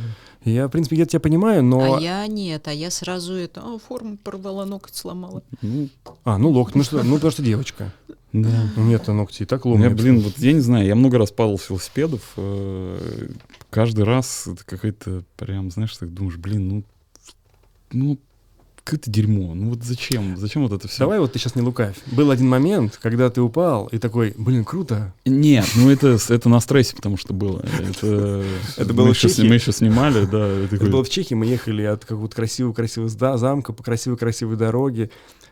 Я, в принципе, я тебя понимаю, но... А я нет, а я сразу это, а, форму порвала, ноготь сломала. Ну, А, ну, локоть, ну что, ну, потому что девочка. да. Ну, нет-то ногти и так У меня, ломают. блин, вот я не знаю, я много раз падал с велосипедов. э, Каждый раз это какая-то прям, знаешь, ты думаешь, блин, ну, ну, какое-то дерьмо. Ну вот зачем? Зачем вот это все? Давай вот ты сейчас не лукавь. Был один момент, когда ты упал и такой, блин, круто. Нет, ну это, это на стрессе, потому что было. Это, Это было мы в еще, Чехии? мы еще снимали, да. и Это такой, было в Чехии, мы ехали от какого-то красивого-красивого замка по красивой-красивой дороге.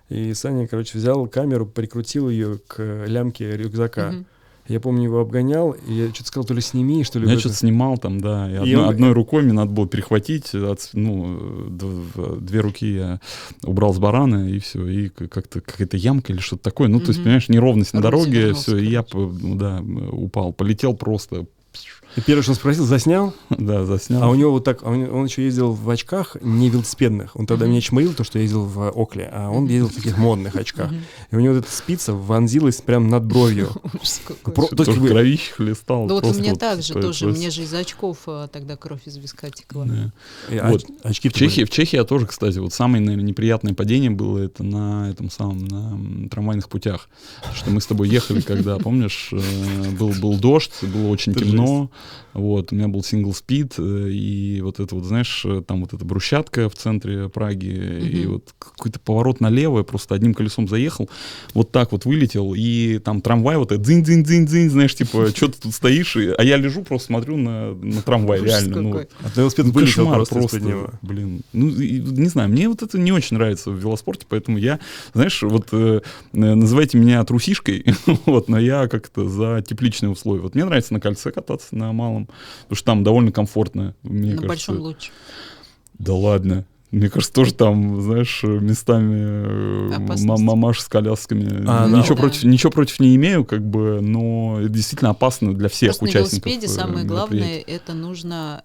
И Саня, короче, взял камеру, прикрутил ее к лямке рюкзака. Мгм. Я помню, его обгонял, и я что-то сказал, то ли сними, что ли. Я что-то снимал там, да. И И одной, он- одной рукой мне надо было перехватить, от- ну, две руки я убрал с барана, и все. И как-то какая-то ямка или что-то такое. Ну, то есть, понимаешь, неровность на дороге, все, и я, ну, да, упал. Полетел просто, И первое, что он спросил, заснял? да, заснял. А у него вот так, а него- он еще ездил в очках не велосипедных. Он тогда меня чморил, то, что я ездил в Окле, а он ездил в таких модных очках. И у него вот эта спица вонзилась прям над бровью. Про- то есть кровище хлестал. Да вот у меня так же тоже, мне же из очков а, тогда кровь из виска текла. Вот. оч- очки В Чехии, в Чехии я тоже, кстати, вот самое, наверное, неприятное падение было это на этом самом, на трамвайных путях. Что мы с тобой ехали, когда, помнишь, э, был, был дождь, было очень темно. Вот, у меня был сингл спид, э, и вот это вот, знаешь, э, там вот эта брусчатка в центре Праги, и вот какой-то поворот налево, я просто одним колесом заехал, вот так вот вылетел, и там трамвай вот это дзинь-дзинь-дзинь-дзинь, знаешь, типа, что ты тут стоишь, и- а я лежу, просто смотрю на, на трамвай, Ужас реально. ну, какой. А ты велосипед ну, вылетел кошмар просто, просто, него. блин. Ну, и, не знаю, мне вот это не очень нравится в велоспорте, поэтому я, знаешь, вот э, э, называйте меня трусишкой, вот, но я как-то за тепличные условия. Вот мне нравится на кольце кататься на малом, потому что там довольно комфортно, мне На кажется. большом лучше. Да ладно. Мне кажется, тоже там, знаешь, местами э, мамаш с колясками. А, ничего, Да. против, ничего против не имею, как бы, но это действительно опасно для всех Просто на участников. велосипеде э, самое главное это нужно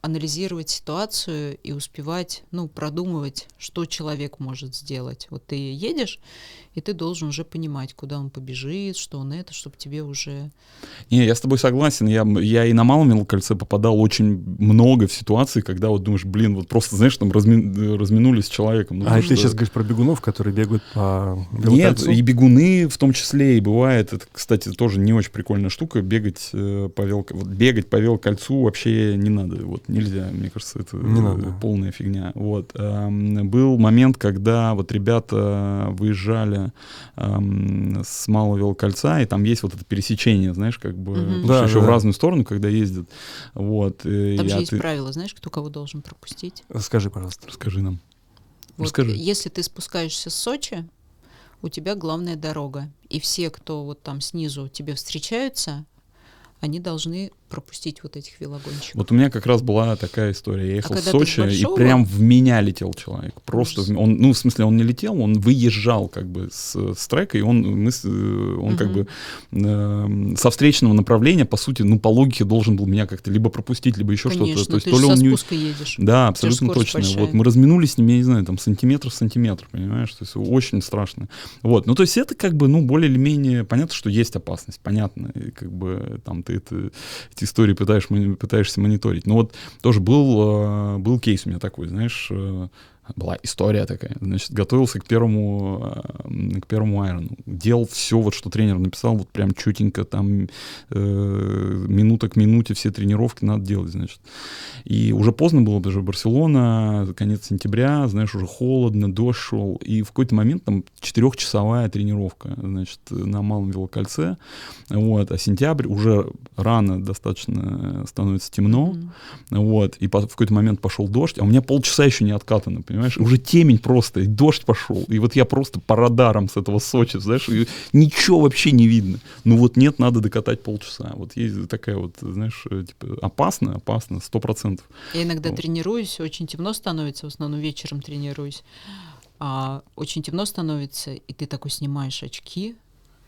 анализировать ситуацию и успевать, ну, продумывать, что человек может сделать. Вот ты едешь, и ты должен уже понимать, куда он побежит, что он это, чтобы тебе уже... Не, я с тобой согласен. Я, я и на малом велокольце попадал очень много в ситуации, когда вот думаешь, блин, вот просто, знаешь, там разми- разминулись с человеком. Ну, А ты что- сейчас говоришь про бегунов, которые бегают по Нет, и бегуны в том числе и бывает. Это, кстати, тоже не очень прикольная штука. Бегать э, по велко... вот бегать по велокольцу вообще не надо. Вот нельзя. Мне кажется, это Не э, надо. полная фигня. Вот Эм, был момент, когда вот ребята выезжали эм, с малого велокольца, и там есть вот это пересечение, знаешь, как бы потому Да, еще да, в разную сторону, когда ездят. Вот. э, Там и же а есть ты- правила, знаешь, кто кого должен пропустить. Скажи, пожалуйста. Расскажи нам. Вот Расскажи. если ты спускаешься с Сочи, у тебя главная дорога. И все, кто вот там снизу тебе встречаются, они должны пропустить вот этих велогонщиков. Вот у меня как раз была такая история. Я ехал в А когда ты с Сочи, и прям в меня летел человек. Просто в- он, ну, в смысле, он не летел, он выезжал как бы с, с трека, и он, мы, э, он как Мгм. бы э, со встречного направления, по сути, ну, по логике должен был меня как-то либо пропустить, либо еще что-то. То есть ты то ли со он не... едешь. Да, абсолютно точно. большая. Вот мы разминулись с ним, я не знаю, там сантиметр в сантиметр, понимаешь? То есть очень страшно. Вот, ну то есть это как бы, ну, более или менее понятно, что есть опасность, понятно. И как бы там ты это, истории пытаешь, пытаешься мониторить. Но вот тоже был, э, был кейс у меня такой, знаешь, э, была история такая. Значит, готовился к первому, э, к первому айрону. Делал все, вот что тренер написал, вот прям чутенько, там э, минута к минуте все тренировки надо делать, значит. И уже поздно было, даже Барселона, конец сентября, знаешь, уже холодно, дождь шел. И в какой-то момент там четырехчасовая тренировка, значит, на Малом Велокольце. Вот, а сентябрь уже рано достаточно становится темно. Мгм. Вот, и по- в какой-то момент пошел дождь, а у меня полчаса еще не откатано, понимаешь? И Уже темень просто, и дождь пошел. И вот я просто по радарам с этого Сочи, знаешь, и ничего вообще не видно. Ну вот нет, надо докатать полчаса. Вот есть такая вот, знаешь, э, типа, опасно, опасно, сто процентов. Я иногда Вот. тренируюсь, очень темно становится, в основном вечером тренируюсь. А, очень темно становится, и ты такой снимаешь очки,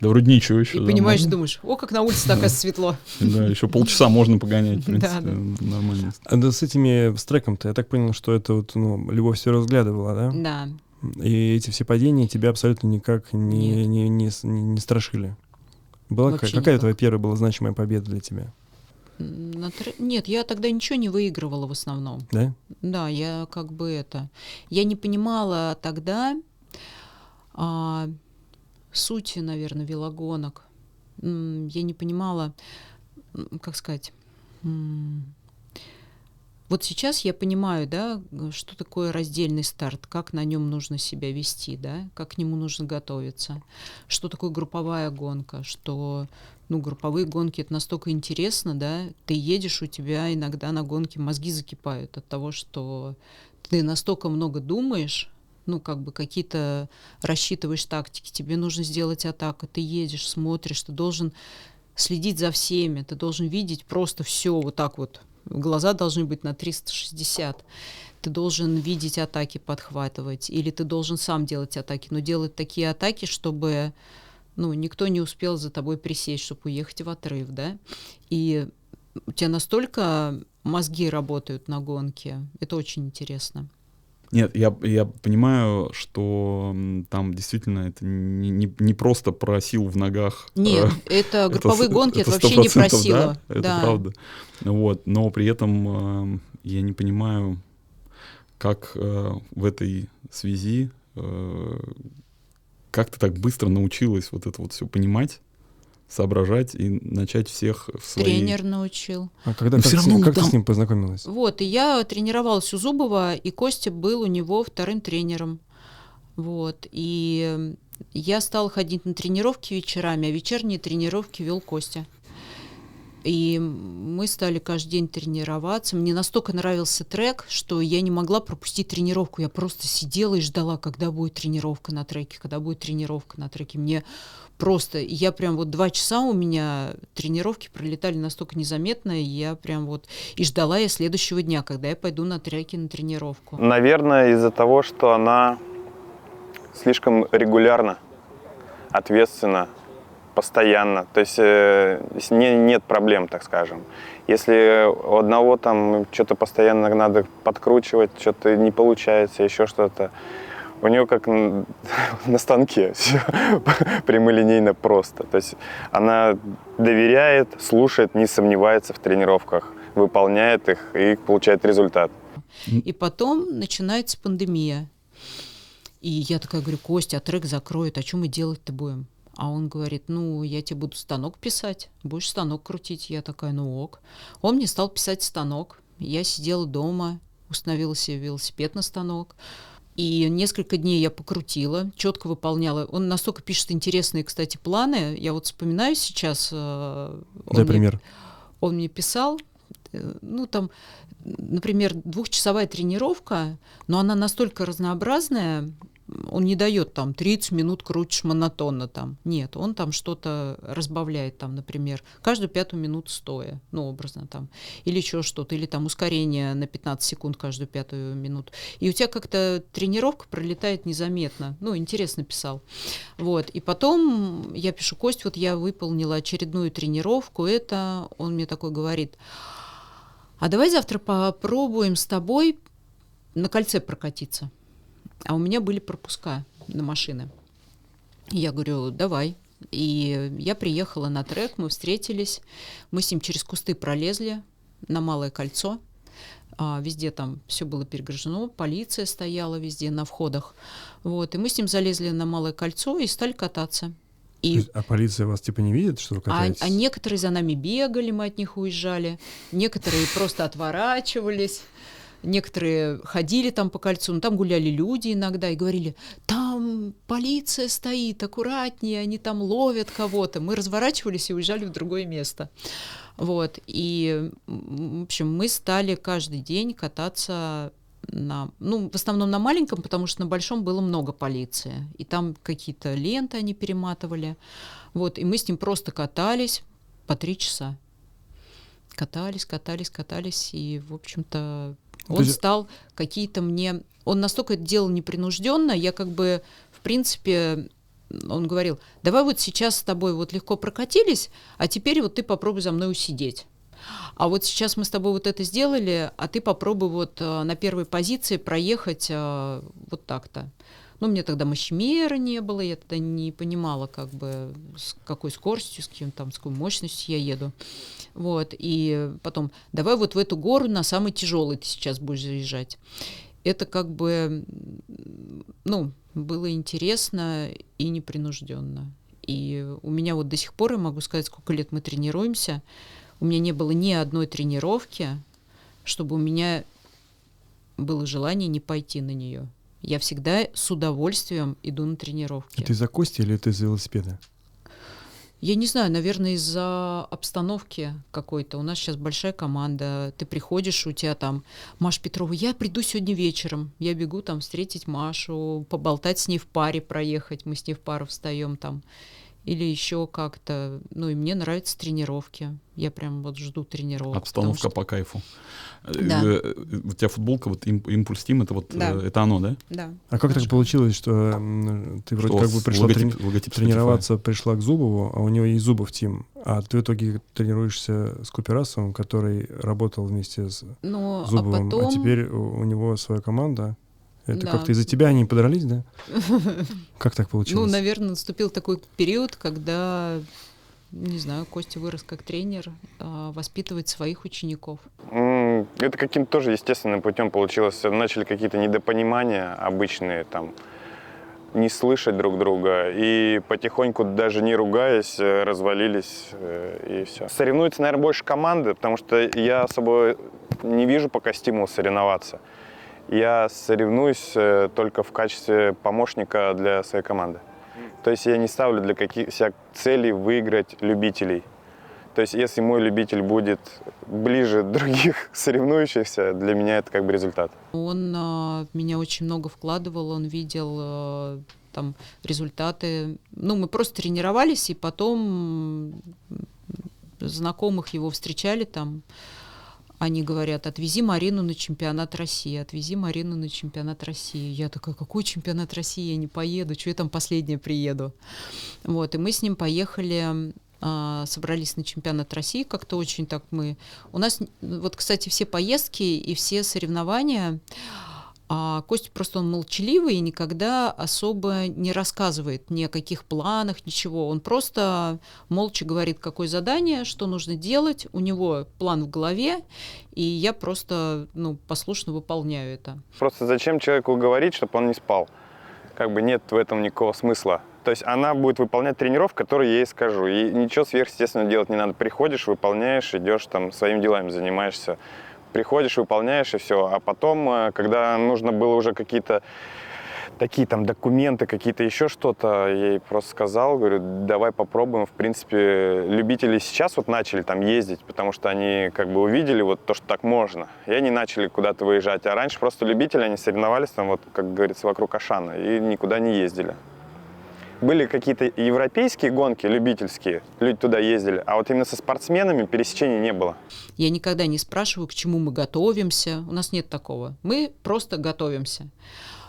Да вроде ничего еще. и да, понимаешь, можно. думаешь, о, как на улице так светло. Да, еще полчаса можно погонять, в принципе, Да, да. нормально. А да с этими с треком-то, я так понял, что это вот, ну, любовь все взгляда была, да? Да. И эти все падения тебя абсолютно никак не, не, не, не- не страшили. Была какая, какая твоя первая была значимая победа для тебя? На тре- Нет, я тогда ничего не выигрывала в основном. Да? Да, я как бы это... Я не понимала тогда а, сути, наверное, велогонок. Я не понимала, как сказать... Вот сейчас я понимаю, да, что такое раздельный старт, как на нем нужно себя вести, да, как к нему нужно готовиться, что такое групповая гонка, что, ну, групповые гонки это настолько интересно, да, ты едешь, у тебя иногда на гонке мозги закипают от того, что ты настолько много думаешь, ну, как бы какие-то рассчитываешь тактики, тебе нужно сделать атаку, ты едешь, смотришь, ты должен следить за всеми, ты должен видеть просто все вот так вот. Глаза должны быть на 360. Ты должен видеть атаки, подхватывать, или ты должен сам делать атаки, но делать такие атаки, чтобы ну, никто не успел за тобой присесть, чтобы уехать в отрыв, да? И у тебя настолько мозги работают на гонке, это очень интересно. Нет, я, я понимаю, что там действительно это не, не, не просто про силу в ногах. Нет, э, это групповые с- гонки, это, это вообще не про 100%, силу. Да? Это Да. правда. Вот, но при этом э, я не понимаю, как э, в этой связи, э, как ты так быстро научилась вот это вот все понимать, соображать и начать всех в свои... Тренер научил. А когда Но как, всё с- равно как ты там- с ним познакомилась? Вот, и я тренировалась у Зубова, и Костя был у него вторым тренером. Вот, и я стала ходить на тренировки вечерами, а вечерние тренировки вел Костя. И мы стали каждый день тренироваться. Мне настолько нравился трек, что я не могла пропустить тренировку. Я просто сидела и ждала, когда будет тренировка на треке, когда будет тренировка на треке. Мне просто, я прям вот два часа у меня тренировки пролетали настолько незаметно, и я прям вот и ждала я следующего дня, когда я пойду на треке на тренировку. Наверное, из-за того, что она слишком регулярно, ответственно, постоянно. То есть э, с ней нет проблем, так скажем. Если у одного там что-то постоянно надо подкручивать, что-то не получается, еще что-то, у нее как на станке все прямолинейно просто. То есть она доверяет, слушает, не сомневается в тренировках, выполняет их и получает результат. И потом начинается пандемия. И я такая говорю, Костя, а трек закроют, а что мы делать-то будем? А он говорит, ну, я тебе буду станок писать, будешь станок крутить. Я такая, ну ок. Он мне стал писать станок. Я сидела дома, установила себе велосипед на станок. И несколько дней я покрутила, четко выполняла. Он настолько пишет интересные, кстати, планы. Я вот вспоминаю сейчас. э, он Дай мне пример. он мне писал, э, ну там, например, двухчасовая тренировка, но она настолько разнообразная, он не дает там 30 минут крутишь монотонно там. Нет, он там что-то разбавляет там, например, каждую пятую минуту стоя, ну, образно там. Или еще что-то, или там ускорение на 15 секунд каждую пятую минуту. И у тебя как-то тренировка пролетает незаметно. Ну, интересно писал. Вот. И потом я пишу, Кость, вот я выполнила очередную тренировку, это он мне такой говорит, а давай завтра попробуем с тобой на кольце прокатиться. А у меня были пропуска на машины. Я говорю, давай. И я приехала на трек, мы встретились, мы с ним через кусты пролезли на Малое кольцо. А, везде там все было перегружено, полиция стояла везде на входах. Вот, и мы с ним залезли на Малое кольцо и стали кататься. И есть, а полиция вас типа не видит, что вы а, катаетесь? а некоторые за нами бегали, мы от них уезжали, некоторые просто отворачивались, некоторые ходили там по кольцу, ну, там гуляли люди иногда и говорили, там полиция стоит, аккуратнее, они там ловят кого-то. Мы разворачивались и уезжали в другое место. Вот, и, в общем, мы стали каждый день кататься на, ну, в основном на маленьком, потому что на большом было много полиции. И там какие-то ленты они перематывали. Вот, и мы с ним просто катались по три часа. Катались, катались, катались, и, в общем-то, То он есть- стал какие-то мне... Он настолько это делал непринужденно, я как бы, в принципе, он говорил, давай вот сейчас с тобой вот легко прокатились, а теперь вот ты попробуй за мной усидеть. А вот сейчас мы с тобой вот это сделали, а ты попробуй вот э, на первой позиции проехать э, вот так-то. Ну, мне тогда мощмера не было, я тогда не понимала, как бы, с какой скоростью, с каким там, с какой мощностью я еду. Вот, и потом, давай вот в эту гору на самый тяжелый ты сейчас будешь заезжать. Это как бы, ну, было интересно и непринужденно. И у меня вот до сих пор, я могу сказать, сколько лет мы тренируемся, у меня не было ни одной тренировки, чтобы у меня было желание не пойти на нее. Я всегда с удовольствием иду на тренировки. Это из-за кости или это из-за велосипеда? Я не знаю, наверное, из-за обстановки какой-то. У нас сейчас большая команда. Ты приходишь, у тебя там Маша Петрова. Я приду сегодня вечером. Я бегу там встретить Машу, поболтать с ней в паре, проехать. Мы с ней в пару встаем там. Или еще как-то. Ну, и мне нравятся тренировки. Я прям вот жду тренировок. Обстановка что- по кайфу. Да. Э, э, У тебя футболка, вот им- импульс Тим, это вот Да. э, это оно, да? Да. А как так Хорошо. получилось, что ты вроде Что как бы пришла логотип- трени- логотип Spotify? тренироваться, пришла к Зубову, а у него есть Зубов Тим, а ты в итоге тренируешься с Куперасовым, который работал вместе с Ну, Зубовым, а потом... а теперь у, у него своя команда. Это Да. как-то из-за тебя они подрались, да? Как так Ну, получилось? наверное, наступил такой период, когда, не знаю, Костя вырос как тренер, а, воспитывать своих учеников. Это каким-то тоже естественным путем получилось. Начали какие-то недопонимания обычные там. не слышать друг друга. И потихоньку, даже не ругаясь, э, развалились э, и все. Соревнуются, наверное, больше команды, потому что я особо не вижу пока стимул соревноваться. Я соревнуюсь э, только в качестве помощника для своей команды. То есть я не ставлю для каких себя целей выиграть любителей. То есть если мой любитель будет ближе других соревнующихся, для меня это как бы результат. Он а, меня очень много вкладывал, он видел а, там результаты. Ну, мы просто тренировались, и потом знакомых его встречали там. Они говорят, отвези Марину на чемпионат России, отвези Марину на чемпионат России. Я такая, какой чемпионат России, я не поеду, что я там последняя приеду. Вот, и мы с ним поехали а, собрались на чемпионат России, как-то очень так мы... У нас, вот, кстати, все поездки и все соревнования, а Костя просто он молчаливый и никогда особо не рассказывает ни о каких планах, ничего. Он просто молча говорит, какое задание, что нужно делать. У него план в голове, и я просто ну, послушно выполняю это. Просто зачем человеку говорить, чтобы он не спал? Как бы нет в этом никакого смысла. То есть она будет выполнять тренировку, которую я ей скажу. И ничего сверхъестественного делать не надо. Приходишь, выполняешь, идешь там своими делами занимаешься приходишь, выполняешь и все. А потом, э, когда нужно было уже какие-то такие там документы, какие-то еще что-то, я ей просто сказал, говорю, давай попробуем. В принципе, любители сейчас вот начали там ездить, потому что они как бы увидели вот то, что так можно. И они начали куда-то выезжать. А раньше просто любители, они соревновались там вот, как говорится, вокруг Ашана и никуда не ездили были какие-то европейские гонки, любительские, люди туда ездили, а вот именно со спортсменами пересечений не было. Я никогда не спрашиваю, к чему мы готовимся, у нас нет такого. Мы просто готовимся.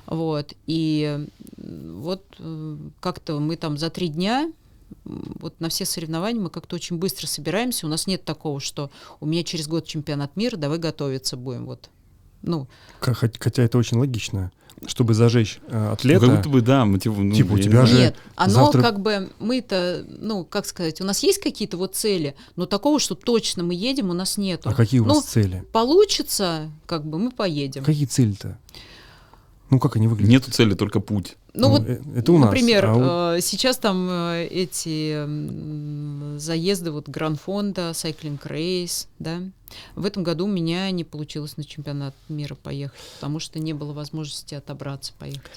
Вот, и вот э, как-то мы там за три дня вот на все соревнования мы как-то очень быстро собираемся. У нас нет такого, что у меня через год чемпионат мира, давай готовиться будем. Вот. Ну. Хотя это очень логично чтобы зажечь э, атлета. Ну, как будто бы, да, мотив... ну, типа у тебя же Нет, оно завтра... как бы, мы-то, ну, как сказать, у нас есть какие-то вот цели, но такого, что точно мы едем, у нас нету. А какие у вас ну, цели? Получится, как бы, мы поедем. Какие цели-то? Ну, как они выглядят? Нету цели, только путь. Ну, ну вот, э, это у нас. Например, а у... сейчас там э, эти заезды вот Гранфонда, Cycling Race, да. В этом году у меня не получилось на чемпионат мира поехать, потому что не было возможности отобраться поехать.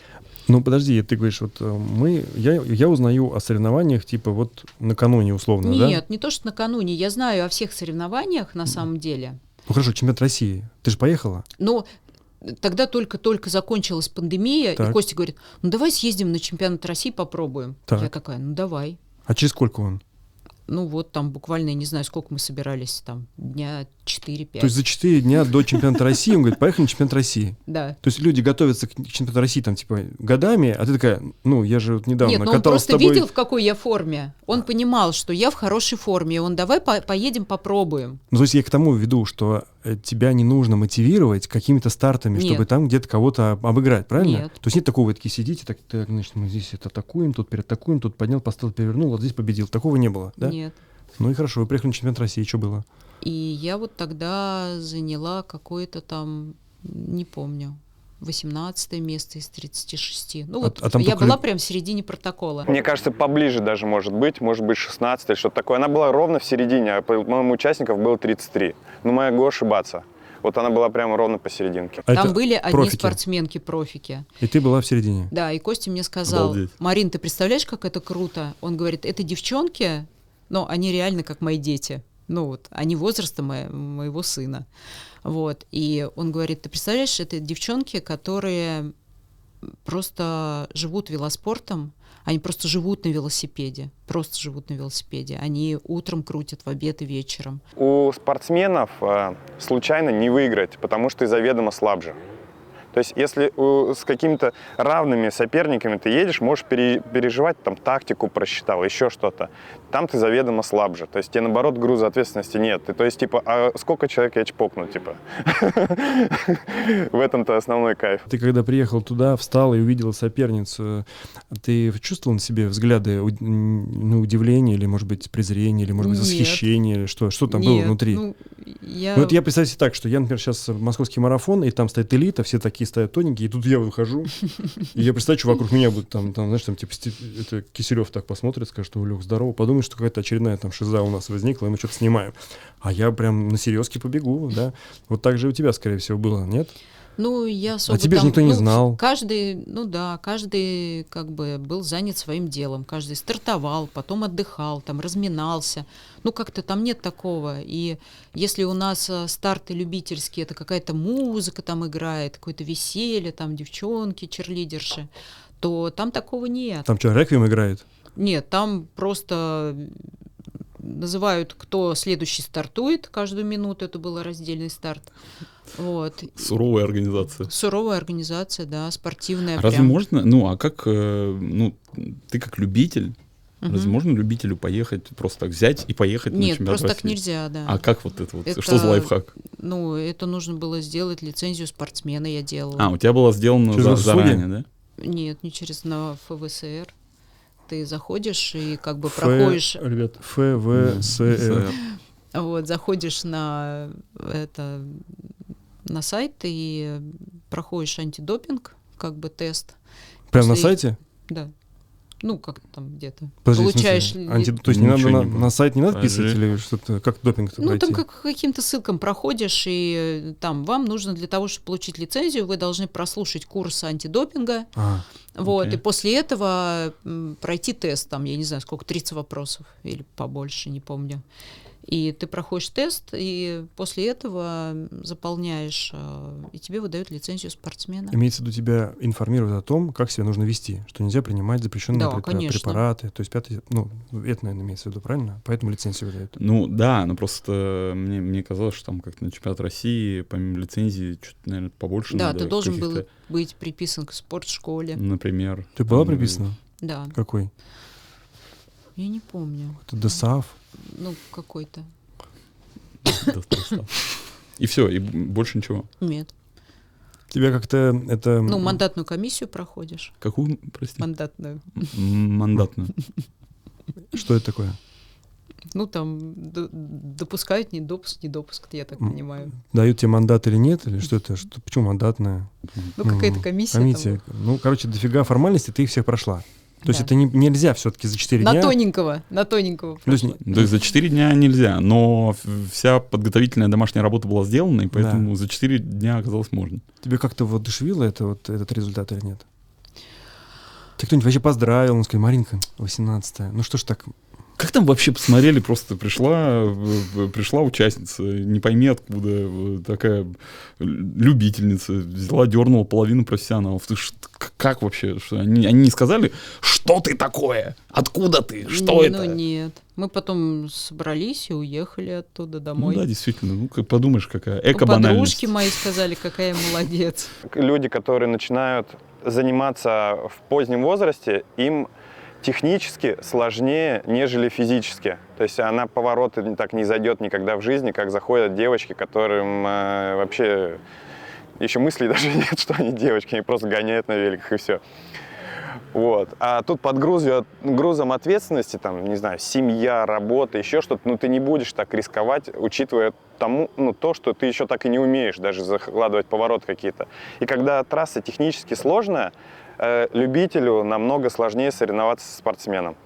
Ну, подожди, ты говоришь, вот э, мы, я, я узнаю о соревнованиях типа вот накануне условно, Нет, да? Нет, не то, что накануне, я знаю о всех соревнованиях на самом деле. Ну хорошо, чемпионат России. Ты же поехала? Ну, тогда только-только закончилась пандемия, так. и Костя говорит, ну давай съездим на чемпионат России, попробуем. Так. Я такая, ну давай. А через сколько он? ну вот там буквально, я не знаю, сколько мы собирались, там дня 4-5. То есть за 4 дня до чемпионата России он говорит, поехали на чемпионат России. Да. То есть люди готовятся к чемпионату России там типа годами, а ты такая, ну я же вот недавно Нет, ну он просто тобой... видел, в какой я форме. Он понимал, что я в хорошей форме, он давай по поедем попробуем. Ну то есть я к тому веду, что э, тебя не нужно мотивировать какими-то стартами, нет. чтобы там где-то кого-то обыграть, правильно? Нет. То есть нет такого, вы такие сидите, так, так, значит, мы здесь это атакуем, тут переатакуем, тут поднял, поставил, перевернул, вот здесь победил. Такого не было, да? Нет. Ну и хорошо, вы приехали на чемпионат России, что было? И я вот тогда заняла какое-то там, не помню, 18 место из 36. Ну а, вот а там я была прям в середине протокола. Мне кажется, поближе даже может быть, может быть 16 или что-то такое. Она была ровно в середине, а по-моему участников было 33. Ну, могу ошибаться. Вот она была прямо ровно посерединке. А Там были одни профики. спортсменки, профики. И ты была в середине? Да, и Костя мне сказал, Обалдеть. Марин, ты представляешь, как это круто? Он говорит, это девчонки, но они реально как мои дети. Ну вот, они возраста мо- моего сына. Вот. И он говорит, ты представляешь, это девчонки, которые просто живут велоспортом, они просто живут на велосипеде, просто живут на велосипеде. Они утром крутят в обед и вечером. У спортсменов э, случайно не выиграть, потому что ты заведомо слабже. То есть если с какими-то равными соперниками ты едешь, можешь пере, переживать, там, тактику просчитал, еще что-то. Там ты заведомо слабже. То есть тебе, наоборот, груза ответственности нет. И, то есть, типа, а сколько человек я чпокну, типа? В этом-то основной кайф. Ты когда приехал туда, встал и увидел соперницу, ты чувствовал на себе взгляды ну, удивления или, может быть, презрения, или, может быть, восхищения, или что? Что там было внутри? Ну, я... Ну, это я представляю себе так, что я, например, сейчас московский марафон, и там стоит элита, все такие стоят тоненькие, и тут я выхожу, и я представляю, что вокруг меня будет там, там знаешь, там типа это Киселев так посмотрит, скажет, что Лех, здорово, подумает, что какая-то очередная там шиза у нас возникла, и мы что-то снимаем. А я прям на серьезке побегу, да. Вот так же у тебя, скорее всего, было, нет? Ну, я особо А тебе же там, никто не ну, знал. Каждый, ну да, каждый как бы был занят своим делом. Каждый стартовал, потом отдыхал, там разминался. Ну, как-то там нет такого. И если у нас э, старты любительские, это какая-то музыка там играет, какое-то веселье, там девчонки, черлидерши, то там такого нет. Там что, реквием играет? Нет, там просто называют, кто следующий стартует каждую минуту. Это был раздельный старт. Вот. Суровая организация. Суровая организация, да, спортивная. А разве прям. можно, ну, а как, э, ну, ты как любитель, Мгм. разве можно любителю поехать, просто так взять и поехать на Нет, чемпионат просто так России? нельзя, да. А как вот это вот? Это- Что за лайфхак? Ну, это нужно было сделать лицензию спортсмена, я делала. А, у тебя было сделано Через за- заранее, да? Нет, не через на ФВСР. Ты заходишь и как бы Ф- проходишь, Ребят, ФВСР. СР. вот, заходишь на это на сайт и проходишь антидопинг, как бы тест, Прям на сайте? да. Ну, как там где-то. Подожди, Получаешь смысле, анти- То есть не надо на, не на сайт не надо писать или что-то, как допинг Ну, пройти? там как каким-то ссылкам проходишь, и э, там вам нужно для того, чтобы получить лицензию, вы должны прослушать курс антидопинга, А, вот, Окей. и после этого м, пройти тест, там, я не знаю, сколько, 30 вопросов или побольше, не помню. И ты проходишь тест, и после этого заполняешь, э, и тебе выдают лицензию спортсмена. имеется в виду тебя информируют о том, как себя нужно вести, что нельзя принимать запрещенные Да, конечно. препараты. То есть пятый, ну, это, наверное, имеется в виду, правильно? Поэтому лицензию выдают. Ну да, но просто мне, мне казалось, что там как-то на чемпионат России, помимо лицензии, что-то, наверное, побольше Да, надо. ты должен был быть приписан к спортшколе. Например. Ты была там, приписана? Да, Какой? я не помню. Это ДСАФ? Ну, какой-то. И все, и больше ничего. Нет. Тебя как-то это... Ну, мандатную комиссию проходишь. Какую, прости? Мандатную. Мандатную. Что это такое? Ну, там допускают не допуск, не допуск, я так понимаю. Дают тебе мандат или нет? Или что это? Что, почему мандатная? Ну, какая-то комиссия. Комиссия. Ну, короче, дофига формальностей, ты их всех прошла. То есть Да. это не- нельзя все-таки за 4 На дня. тоненького, на тоненького. То есть. То есть за 4 дня нельзя, но вся подготовительная домашняя работа была сделана, и поэтому за 4 дня оказалось можно. Тебе как-то воодушевило это, вот, этот результат или нет? Тебя кто-нибудь вообще поздравил, он сказал, Маринка, 18 Ну что ж так, Как там вообще посмотрели, просто пришла, э, пришла участница, не пойми откуда, э, такая любительница, взяла, дернула половину профессионалов. Ты ж- как вообще? Что, они, они не сказали, что ты такое? Откуда ты? Что ну, это? Ну, нет. Мы потом собрались и уехали оттуда Ну домой. да, действительно. Ну, как подумаешь, какая Ну, эко-банальность. Подружки мои сказали, какая я молодец. Люди, которые начинают заниматься в позднем возрасте, им технически сложнее, нежели физически. То есть она повороты так не зайдет никогда в жизни, как заходят девочки, которым э, вообще еще мыслей даже нет, что они девочки, они просто гоняют на великах и все. Вот. А тут под грузью, грузом ответственности, там, не знаю, семья, работа, еще что-то, ну, ты не будешь так рисковать, учитывая тому, ну, то, что ты еще так и не умеешь даже закладывать повороты какие-то. И когда трасса технически сложная, любителю намного сложнее соревноваться со спортсменом.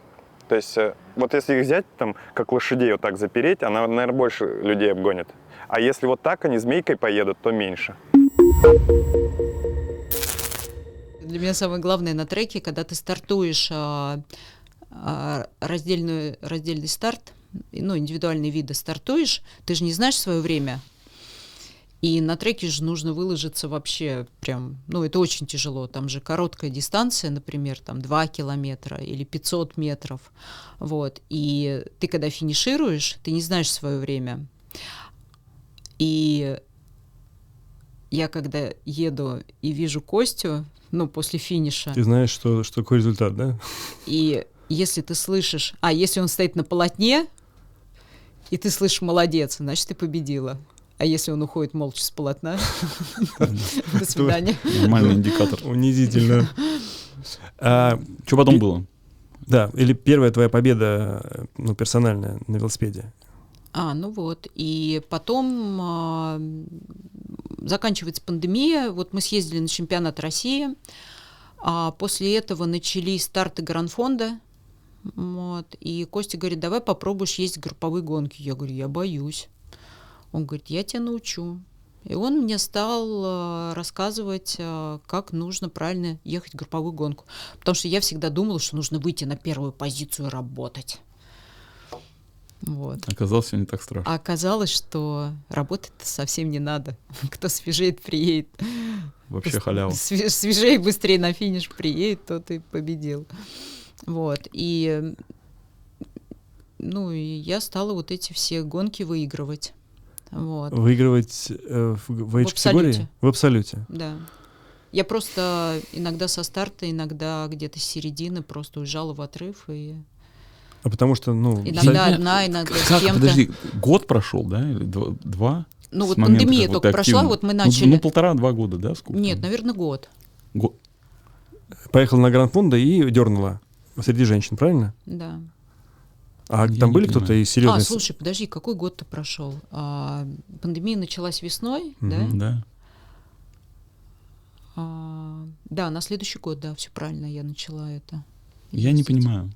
То есть, э, вот если их взять, там, как лошадей вот так запереть, она, наверное, больше людей обгонит. А если вот так они змейкой поедут, то меньше. Для меня самое главное на треке, когда ты стартуешь а, а, раздельную, раздельный старт, ну, индивидуальные виды стартуешь, ты же не знаешь свое время. И на треке же нужно выложиться вообще прям, ну, это очень тяжело. Там же короткая дистанция, например, там 2 километра или 500 метров. Вот. И ты, когда финишируешь, ты не знаешь свое время. И я, когда еду и вижу Костю, ну, после финиша, ты знаешь, что, что такой результат, да? и если ты слышишь... А, если он стоит на полотне, и ты слышишь «молодец», значит, ты победила. А если он уходит молча с полотна, до свидания. Нормальный индикатор. Унизительно. А, Что потом было? да, или первая твоя победа, ну, персональная на велосипеде. А, ну вот. И потом а, заканчивается пандемия. Вот мы съездили на чемпионат России. А после этого начались старты гранфонда. Вот. И Костя говорит, давай попробуешь ездить групповые гонки. Я говорю, я боюсь. Он говорит, я тебя научу. И он мне стал э, рассказывать, э, как нужно правильно ехать в групповую гонку. Потому что я всегда думала, что нужно выйти на первую позицию и работать. Вот. Оказалось, не так страшно. А оказалось, что работать совсем не надо. Кто свежеет, приедет. Вообще халява. Све- Свежее, быстрее на финиш приедет, тот и победил. Вот. И ну, и я стала вот эти все гонки выигрывать. Вот. Выигрывать э, в, в В H-категории? абсолюте. В абсолюте. Да. Я просто иногда со старта, иногда где-то с середины просто уезжала в отрыв. И А потому что, ну, иногда Кстати, одна, иногда с Как, кем-то. подожди, год прошел, да? Или два-? Ну С вот момента, пандемия как вот только ты прошла, активно- вот мы Ну, начали. Ну, полтора-два года, да? Сколько? Нет, наверное, год. Го- поехала на Гранд Фонда и дернула среди женщин, правильно? Да. А Я там были кто-то понимаю. из серьезных... А, слушай, подожди, какой год-то прошел? А, пандемия началась весной, Мгм. да? Да. А, да, на следующий год, да, все правильно, я начала это. Я не понимаю.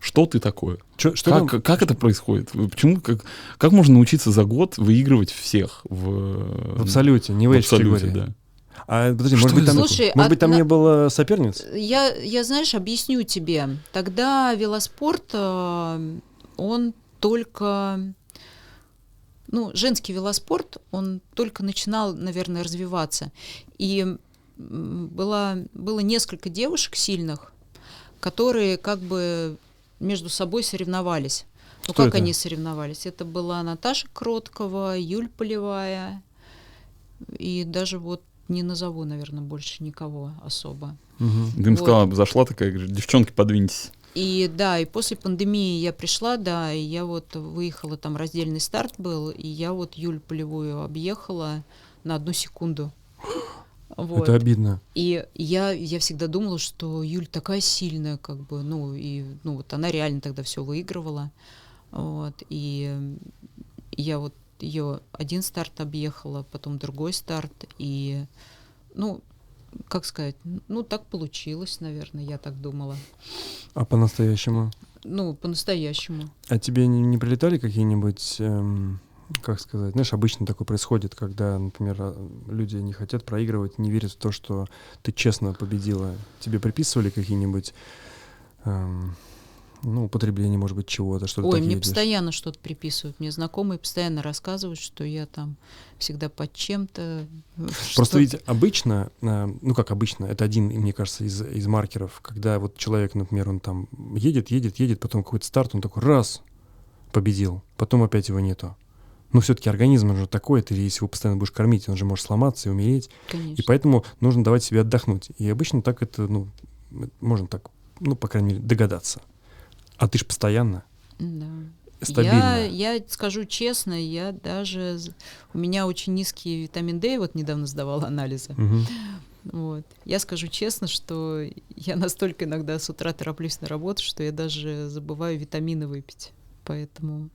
Что ты такое? Чё- что как, там? как это происходит? Почему, как, как можно научиться за год выигрывать всех в, В абсолюте, не в, в абсолюте, да. А подожди, может быть, там? Слушай, может быть, там на- не было соперниц? Я, я, знаешь, объясню тебе. Тогда велоспорт, э, он только... Ну, женский велоспорт, он только начинал, наверное, развиваться. И было, было несколько девушек сильных, которые как бы между собой соревновались. Ну, Кто как это? они соревновались? Это была Наташа Кроткова, Юль Полевая, и даже вот не назову, наверное, больше никого особо. Мгм. Дым Вот. сказала, зашла такая, говорит, девчонки, подвиньтесь. И да, и после пандемии я пришла, да, и я вот выехала, там раздельный старт был, и я вот Юль Полевую объехала на одну секунду. Вот. Это обидно. И я, я всегда думала, что Юль такая сильная, как бы, ну, и, ну, вот она реально тогда все выигрывала. Вот, и я вот ее один старт объехала, потом другой старт, и, ну, как сказать, ну, так получилось, наверное, я так думала. А по-настоящему? Ну, по-настоящему. А тебе не, не прилетали какие-нибудь, эм, как сказать, знаешь, обычно такое происходит, когда, например, а, люди не хотят проигрывать, не верят в то, что ты честно победила. Тебе приписывали какие-нибудь, эм, ну, употребление, может быть, чего-то, что ты Ой, мне едешь? постоянно что-то приписывают. Мне знакомые постоянно рассказывают, что я там всегда под чем-то. Просто что-то- ведь обычно, э, ну как обычно, это один, мне кажется, из, из маркеров, когда вот человек, например, он там едет, едет, едет, потом какой-то старт, он такой раз, победил, потом опять его нету. Но все-таки организм он же такой, ты если его постоянно будешь кормить, он же может сломаться и умереть. Конечно. И поэтому нужно давать себе отдохнуть. И обычно так это, ну, можно так, ну, по крайней мере, догадаться. А ты ж постоянно, Да. стабильно. Я, я скажу честно, я даже... У меня очень низкий витамин D, вот недавно сдавала анализы. Мгм. Вот. Я скажу честно, что я настолько иногда с утра тороплюсь на работу, что я даже забываю витамины выпить. Поэтому...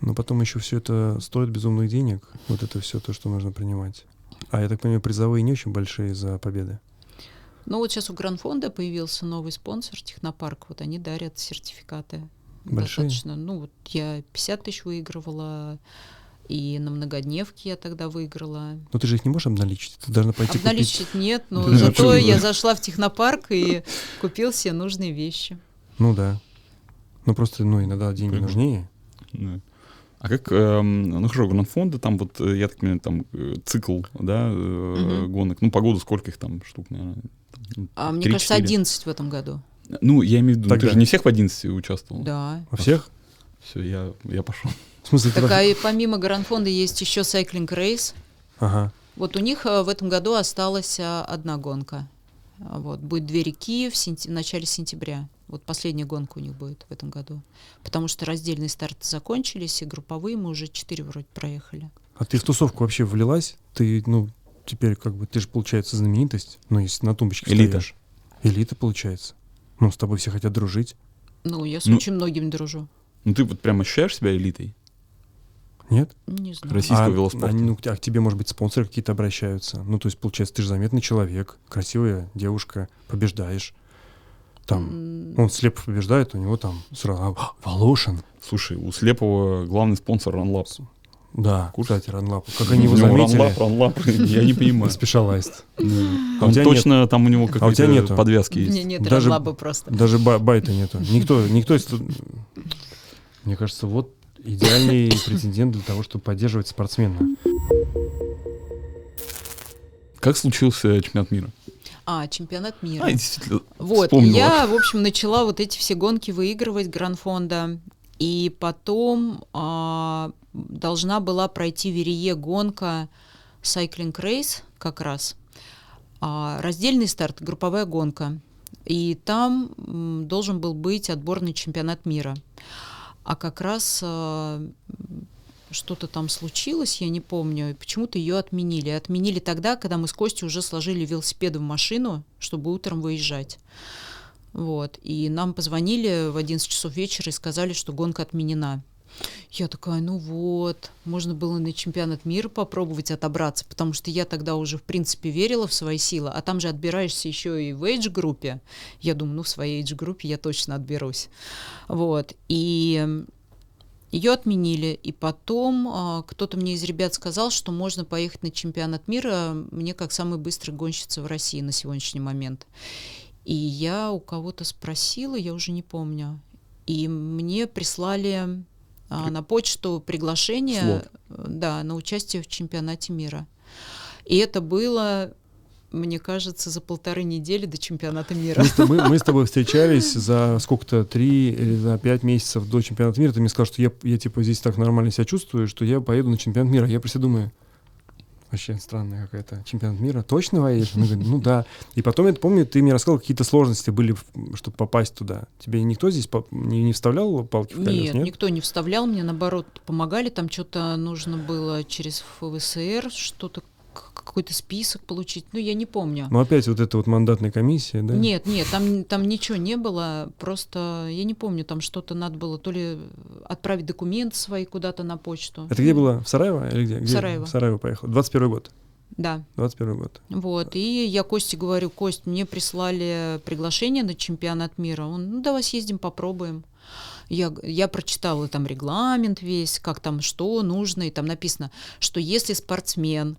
Но потом еще все это стоит безумных денег, вот это все то, что нужно принимать. А я так понимаю, призовые не очень большие за победы. Ну вот сейчас у Гранфонда появился новый спонсор, Технопарк. Вот они дарят сертификаты. Большие? Достаточно. Ну вот я 50 тысяч выигрывала, и на многодневке я тогда выиграла. Но ты же их не можешь обналичить, ты должна пойти купить. Обналичить нет, но Да, зато я зашла в Технопарк и купил себе нужные вещи. Ну да. Ну просто, ну иногда деньги Прикольно. нужнее. Да. А как, эм, ну хорошо, гранд-фонды, там вот, э, я так понимаю, там э, цикл, да, э, Мгм. гонок, ну, по году сколько их там штук, наверное? А мне 3-4. кажется, 11 в этом году. Ну, я имею в виду, ну, ты Тогда. же не всех в 11 участвовал. Да. Во всех? Все, я, я пошел. В смысле, ты Так, раз- а и помимо Гранфонда есть еще Cycling Race. Ага. Вот у них э, в этом году осталась а, одна гонка. А Вот, будет две реки в, сентя- в начале сентября. Вот последняя гонка у них будет в этом году. Потому что раздельные старты закончились, и групповые мы уже четыре вроде проехали. А ты в тусовку вообще влилась? Ты, ну, теперь как бы, ты же, получается, знаменитость. Ну, если на тумбочке Элита. стоишь. Элита, получается. Ну, с тобой все хотят дружить. Ну, я с Ну- очень многими дружу. Ну ты вот прям ощущаешь себя элитой Нет? Не знаю. российского а, велоспорта? они, ну, а к тебе, может быть, спонсоры какие-то обращаются. Ну, то есть, получается, ты же заметный человек, красивая девушка, побеждаешь. Там, он слепо побеждает, у него там сразу «А, Волошин. Слушай, у Слепого главный спонсор Ранлап. Да, Курс? кстати, Ранлап. Как они его заметили? Ранлап, Ранлап, я не понимаю. Specialized. Ну, А у Он тебя точно, там у него А у тебя какие-то нету? подвязки есть. нет, Даже- Ранлаба просто. Даже ба- байта нету. Никто, никто из... Мне кажется, вот идеальный претендент для того, чтобы поддерживать спортсмена. Как случился чемпионат мира? А, чемпионат мира. А, действительно, Вот, вспомнила. я, в общем, начала вот эти все гонки выигрывать Гранфонда. И потом а, должна была пройти Верие гонка Cycling Race как раз. А, раздельный старт, групповая гонка. И там должен был быть отборный чемпионат мира. А как раз а, что-то там случилось, я не помню, и почему-то ее отменили. Отменили тогда, когда мы с Костей уже сложили велосипеды в машину, чтобы утром выезжать. Вот. И нам позвонили в 11 часов вечера и сказали, что гонка отменена. Я такая, ну вот, можно было на чемпионат мира попробовать отобраться, потому что я тогда уже, в принципе, верила в свои силы, а там же отбираешься еще и в эйдж-группе. Я думаю, ну, в своей эйдж-группе я точно отберусь. Вот. И ее отменили, и потом а, кто-то мне из ребят сказал, что можно поехать на чемпионат мира мне как самой быстрой гонщице в России на сегодняшний момент. И я у кого-то спросила, я уже не помню, и мне прислали а, на почту приглашение, Слот. э, да, на участие в чемпионате мира. И это было, мне кажется, за полторы недели до чемпионата мира. Мы с тобой, мы с тобой встречались за сколько-то, три или за пять месяцев до чемпионата мира. Ты мне сказал, что я, я типа здесь так нормально себя чувствую, что я поеду на чемпионат мира. Я просто думаю, вообще странная какая-то. Чемпионат мира? Точно поедешь? Он говорит, ну да. И потом, я помню, ты мне рассказал, какие-то сложности были, чтобы попасть туда. Тебе никто здесь не, не вставлял палки в колес, Нет, нет? никто не вставлял, мне наоборот помогали, там что-то нужно было через ФВСР, что-то какой-то список получить, ну я не помню. Ну опять вот эта вот мандатная комиссия, да? Нет, нет, там, там ничего не было, просто я не помню, там что-то надо было то ли отправить документы свои куда-то на почту. Это где было? В Сараево или где? Где? Сараево. В Сараево поехал. 21 год. Да, 21 год. вот, и я Косте говорю, Кость, мне прислали приглашение на чемпионат мира, он, ну давай съездим, попробуем. Я, я прочитала там регламент весь, как там что нужно, и там написано, что если спортсмен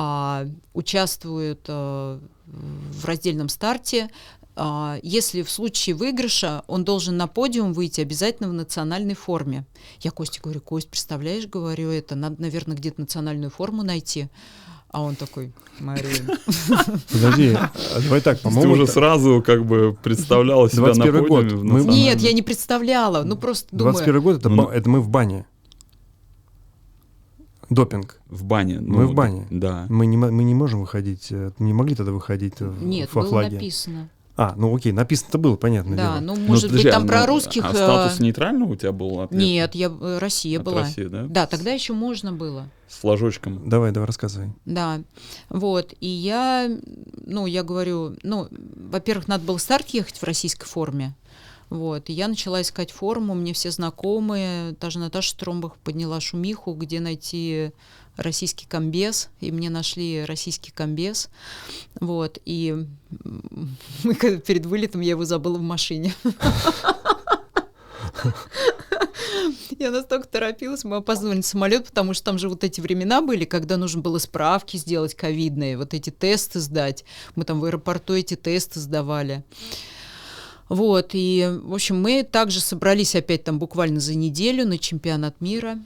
а, участвует а, в раздельном старте, а, если в случае выигрыша он должен на подиум выйти обязательно в национальной форме. Я Косте говорю, Кость, представляешь, говорю, это надо, наверное, где-то национальную форму найти. А он такой, Марин, Подожди, а давай так, ты по-моему... уже сразу как бы представляла себя на 21 год. подиуме. в. Нет, я не представляла. Ну просто думаю. 21 год это, Ну, это мы в бане. Допинг. В бане. Мы в бане. Да. Мы не, мы не можем выходить, э, не могли тогда выходить э, в- Нет, во было флаге. написано. А, ну окей, написано-то было, понятно Да, дело. ну Ну, может подожди, быть там а, про ну, русских. А э, статус нейтрального у тебя был ответ? Нет, я э, Россия От была. России, да? Да, тогда еще можно было. С флажочком. Давай, давай, рассказывай. Да, вот, и я, ну, я говорю, ну, во-первых, надо было старт ехать в российской форме, вот, и я начала искать форму, мне все знакомые, даже Наташа Тромбах подняла шумиху, где найти российский комбез, и мне нашли российский комбез, вот, и мы перед вылетом я его забыла в машине. Я настолько торопилась, мы опоздали на самолет, потому что там же вот эти времена были, когда нужно было справки сделать ковидные, вот эти тесты сдать. Мы там в аэропорту эти тесты сдавали. Вот, и, в общем, мы также собрались опять там буквально за неделю на чемпионат мира.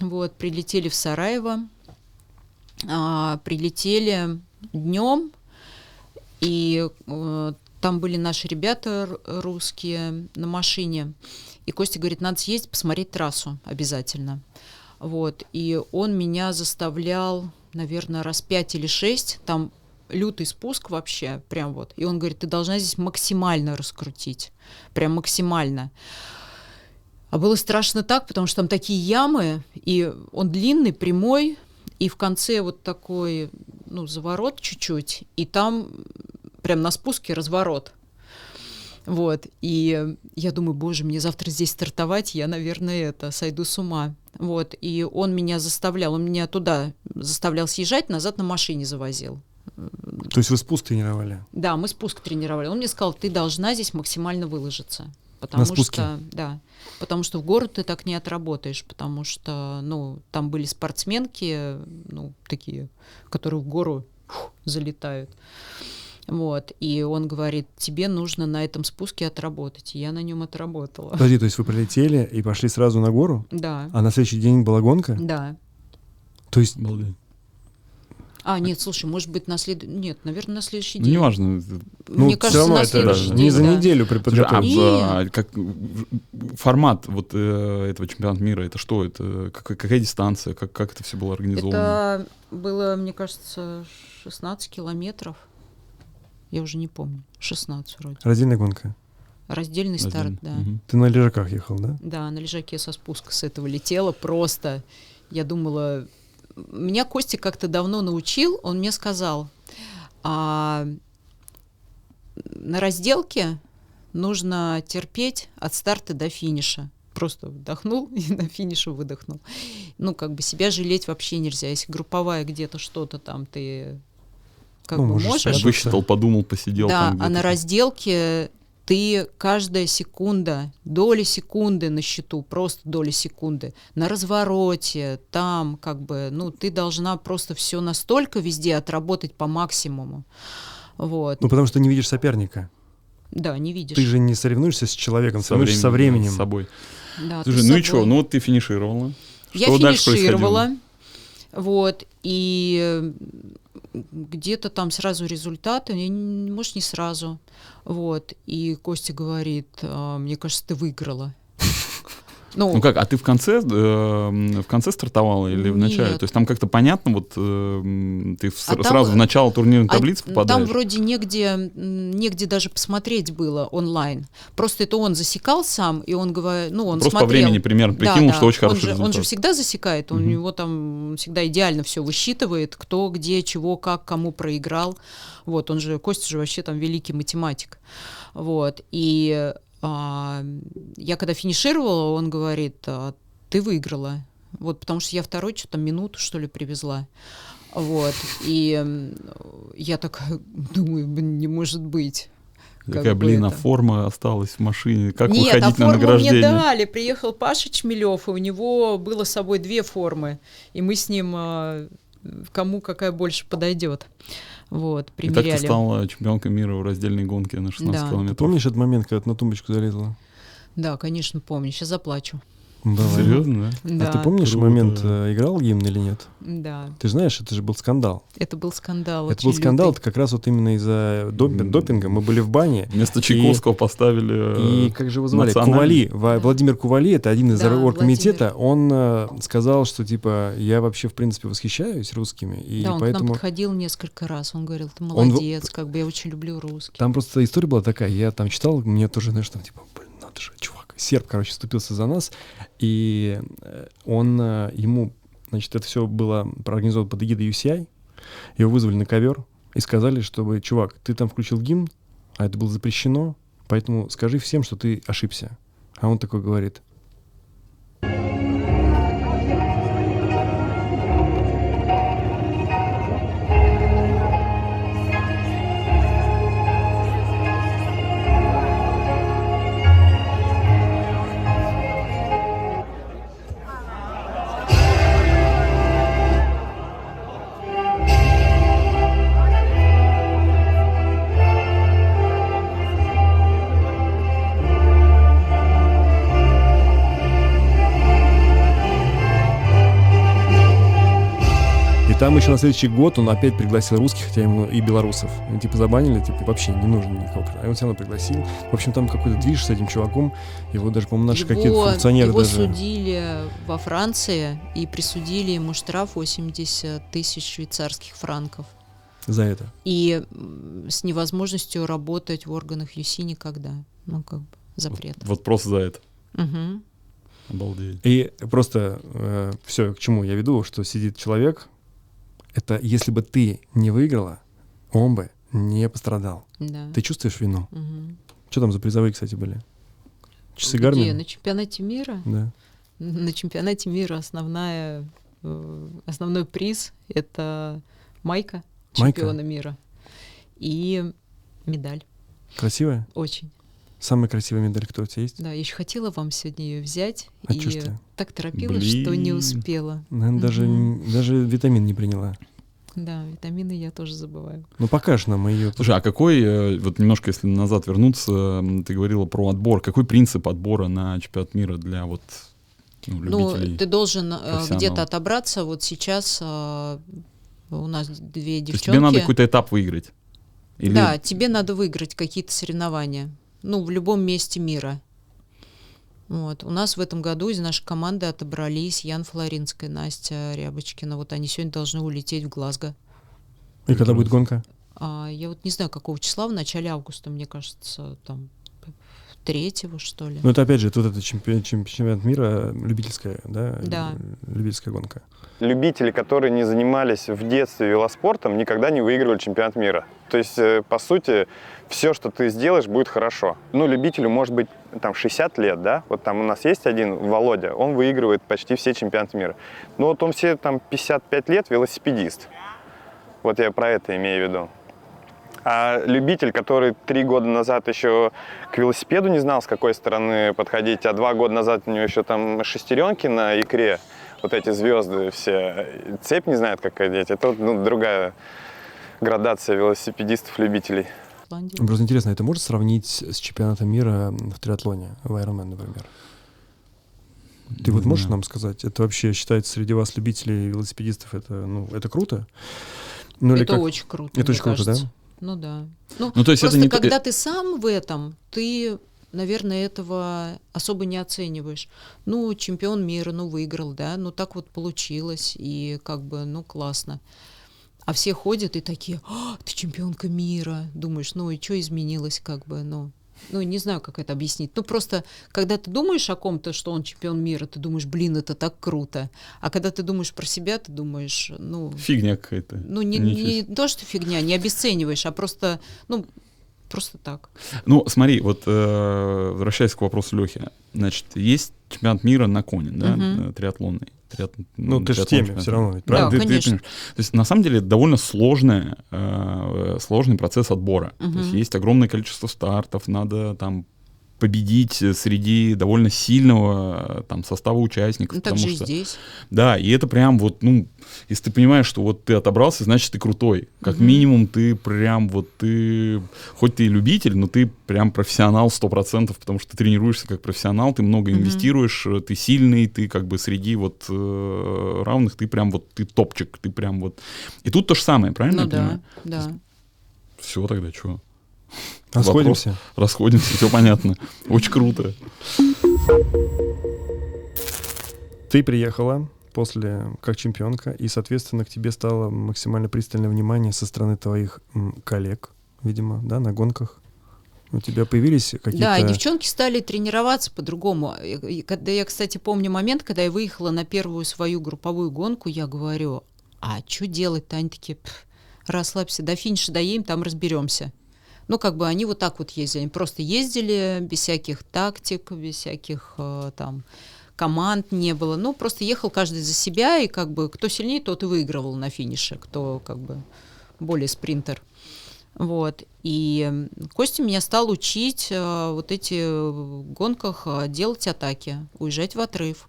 Вот, прилетели в Сараево, а, прилетели днем, и э, там были наши ребята русские на машине. И Костя говорит, надо съездить, посмотреть трассу обязательно. Вот. И он меня заставлял, наверное, раз пять или шесть. Там лютый спуск вообще, прям вот. И он говорит, ты должна здесь максимально раскрутить. Прям максимально. А было страшно так, потому что там такие ямы, и он длинный, прямой, и в конце вот такой, ну, заворот чуть-чуть, и там прям на спуске разворот. Вот, и я думаю, боже, мне завтра здесь стартовать, я, наверное, это, сойду с ума. Вот, и он меня заставлял, он меня туда заставлял съезжать, назад на машине завозил. То есть вы спуск тренировали? Да, мы спуск тренировали. Он мне сказал, ты должна здесь максимально выложиться. Потому На спуске? что, да, потому что в город ты так не отработаешь, потому что, ну, там были спортсменки, ну, такие, которые в гору фу, залетают. Вот, и он говорит, тебе нужно на этом спуске отработать. И я на нем отработала. Подожди, то есть вы прилетели и пошли сразу на гору, Да, а на следующий день была гонка? да. То есть Обалдеть. А, нет, слушай, может быть, на след... Нет, наверное, на следующий день. неважно. ну, Мне кажется, равно на это следующий не день, за да. неделю а преподготовить. И- в- как формат вот э, этого чемпионата мира, это что? Это как- какая дистанция? Как, как это все было организовано? Это было, мне кажется, 16 километров. Я уже не помню. 16 вроде. Раздельная гонка. Раздельный старт, Один. да. Мгм. Ты на лежаках ехал, да? Да, на лежаке со спуска с этого летела просто. Я думала... Меня Костя как-то давно научил, он мне сказал, а, на разделке нужно терпеть от старта до финиша. Просто вдохнул и на финише выдохнул. Ну, как бы себя жалеть вообще нельзя. Если групповая где-то что-то там ты как Ну, бы можешь. Высчитал, подумал, посидел да, там а на разделке ты каждая секунда, доля секунды на счету, просто доля секунды, на развороте, там как бы, ну, ты должна просто все настолько везде отработать по максимуму. Вот. Ну, потому что не видишь соперника. да, не видишь. Ты же не соревнуешься с человеком, со соревнуешься со временем, с собой. Да, Слушай, ну и собой. что? Ну вот ты финишировала. Я Что дальше финишировала. Вот, и где-то там сразу результаты, может, не сразу. Вот, и Костя говорит, «А, мне кажется, ты выиграла. Ну, Ну как, а ты в конце, э, в конце стартовала или в начале? Нет. То есть там как-то понятно, вот э, ты А там- сразу в начало турнирной А таблицы Там попадаешь? вроде негде, негде даже посмотреть было онлайн. Просто это он засекал сам, и он говорит, ну, он Просто по смотрел. времени примерно Да, прикинул, да. что очень он хороший же, результат. Он же всегда засекает, он, у Мгм. него там всегда идеально все высчитывает, кто, где, чего, как, кому проиграл. Вот, он же, Костя же вообще там великий математик. Вот, и а, я когда финишировала, он говорит, «А, ты выиграла. Вот, потому что я второй что-то минуту, что ли, привезла. Вот, и я так думаю, не может быть. Такая, блин, а это. форма осталась в машине. Как Нет, выходить а на форму мне награждение? дали. Приехал Паша Чмелев, и у него было с собой две формы. И мы с ним а, кому какая больше подойдет. Вот, И так примеряли. ты стала чемпионкой мира в раздельной гонке на 16 Да. Ты километров. помнишь этот момент, когда ты на тумбочку залезла? Да, конечно, помню. Сейчас заплачу. Давай. Серьезно, да? Да, А ты помнишь Круто. момент, э, играл гимн или нет? Да, Ты знаешь, это же был скандал. это был скандал. это был скандал, лютый. это как раз вот именно из-за допи- М. допинга. Мы были в бане, Вместо Чайковского поставили... И э, как же его звали? Кували. Ва- Владимир Кували, это один из Да, оргкомитета. Он э, сказал, что типа я вообще в принципе восхищаюсь русскими, и да, он к нам поэтому подходил несколько раз. Он говорил, ты молодец, как бы я очень люблю русский. там просто история была такая. Я там читал, мне тоже, знаешь, там типа, блин, надо же, чувак, серб, короче, вступился за нас, и э, он э, ему, значит, это все было проорганизовано под эгидой UCI. Его вызвали на ковер и сказали, чтобы, чувак, ты там включил гимн, а это было запрещено, поэтому скажи всем, что ты ошибся. А он такой говорит, еще на следующий год он опять пригласил русских, хотя ему и белорусов. Ну, типа забанили, типа вообще не нужно никого. А он все равно пригласил. В общем, там какой-то движ с этим чуваком. Его даже, по-моему, наши какие-то функционеры его даже... судили во Франции и присудили ему штраф 80 тысяч швейцарских франков. За это. И с невозможностью работать в органах ЮСИ никогда. Ну, как бы запрет. Вот просто за это. Мгм. Обалдеть. И просто все, к чему я веду, что сидит человек, это если бы ты не выиграла, он бы не пострадал. Да. Ты чувствуешь вину? Мгм. Что там за призовые, кстати, были? Часы Где? Гармин? На чемпионате мира? Да. На чемпионате мира основная, э, основной приз — это майка Майка? чемпиона мира и медаль. Красивая? Очень. Самая красивая медаль, кто у тебя есть? Да, я еще хотела вам сегодня ее взять, А и ты? так торопилась, что не Блин. успела. Наверное, даже, Мгм. даже витамин не приняла. Да, витамины я тоже забываю. Ну покажешь нам ее. Слушай, а какой, э, вот немножко если назад вернуться, ты говорила про отбор. Какой принцип отбора на чемпионат мира для вот ну, любителей? Ну, ты должен э, где-то отобраться. Вот сейчас э, у нас две То есть девчонки. тебе надо какой-то этап выиграть? Или Да, тебе надо выиграть какие-то соревнования. Ну, в любом месте мира. Вот. У нас в этом году из нашей команды отобрались Ян Флоринская, Настя Рябочкина. Вот они сегодня должны улететь в Глазго. И когда будет гонка? А, я вот не знаю, какого числа, в начале августа, мне кажется, там третьего, что ли. Ну это опять же, тут это чемпи- чем- чемпионат мира любительская, да? Да. Любительская гонка. Любители, которые не занимались в детстве велоспортом, никогда не выигрывали чемпионат мира. То есть, э, по сути, все, что ты сделаешь, будет хорошо. Ну, любителю может быть там 60 лет, да? Вот там у нас есть один, Володя, он выигрывает почти все чемпионаты мира. Но вот он все там 55 лет велосипедист. Вот я про это имею в виду. А любитель, который три года назад еще к велосипеду не знал, с какой стороны подходить, а два года назад у него еще там шестеренки на икре, вот эти звезды все, цепь не знает, как одеть. Это ну, другая градация велосипедистов-любителей. Просто интересно, это можно сравнить с чемпионатом мира в триатлоне, в Ironman, например? Ты вот Не можешь знаю. нам сказать, это вообще считается среди вас любителей велосипедистов, это, ну, это круто? Ну, это как- очень круто. Это мне очень круто, да? кажется. Ну да. Ну, Ну, то есть это просто не то- когда ты сам в этом, ты, наверное, этого особо не оцениваешь. Ну, чемпион мира, ну, выиграл, да, ну, так вот получилось, и как бы, ну, классно. А все ходят и такие, «А, ты чемпионка мира. Думаешь, ну, и что изменилось, как бы, ну, ну, не знаю, как это объяснить. Ну, просто, когда ты думаешь о ком-то, что он чемпион мира, ты думаешь, блин, это так круто. А когда ты думаешь про себя, ты думаешь, ну, Фигня какая-то. ну, не, не себе. то, что фигня, не обесцениваешь, а просто, ну, просто так. Ну, смотри, вот э, возвращаясь к вопросу Лехи. Значит, есть чемпионат мира на коне, да, э, триатлонный. Триат- Ну, ты же в теме чемпионат все равно, ведь, Да, правильно? ты- ты конечно. понимаешь. То есть, на самом деле, это довольно сложный, э, сложный процесс отбора. То есть, есть огромное количество стартов, надо там победить среди довольно сильного э, там состава участников. Ну, так же и что, здесь. Да, и это прям вот, ну, если ты понимаешь, что вот ты отобрался, значит, ты крутой. Как Мгм. минимум ты прям вот ты, хоть ты и любитель, но ты прям профессионал 100%, потому что ты тренируешься как профессионал, ты много Мгм. инвестируешь, э, ты сильный, ты как бы среди вот э, равных, ты прям вот, ты топчик, ты прям вот... И тут то же самое, правильно Ну я да, понимаю? да. Все тогда, что? Расходимся. Расходимся, все понятно. Очень круто. Ты приехала после как чемпионка, и, соответственно, к тебе стало максимально пристальное внимание со стороны твоих коллег, видимо, да, на гонках. У тебя появились какие-то... Да, девчонки стали тренироваться по-другому. Когда я, кстати, помню момент, когда я выехала на первую свою групповую гонку, я говорю, а что делать-то? Они такие, «Пф, расслабься, до финиша доедем, там разберемся. Ну, как бы они вот так вот ездили. Они просто ездили без всяких тактик, без всяких э, там команд не было. Ну, просто ехал каждый за себя, и как бы кто сильнее, тот и выигрывал на финише, кто как бы более спринтер. Вот. И Костя меня стал учить э, вот эти гонках э, делать атаки, уезжать в отрыв.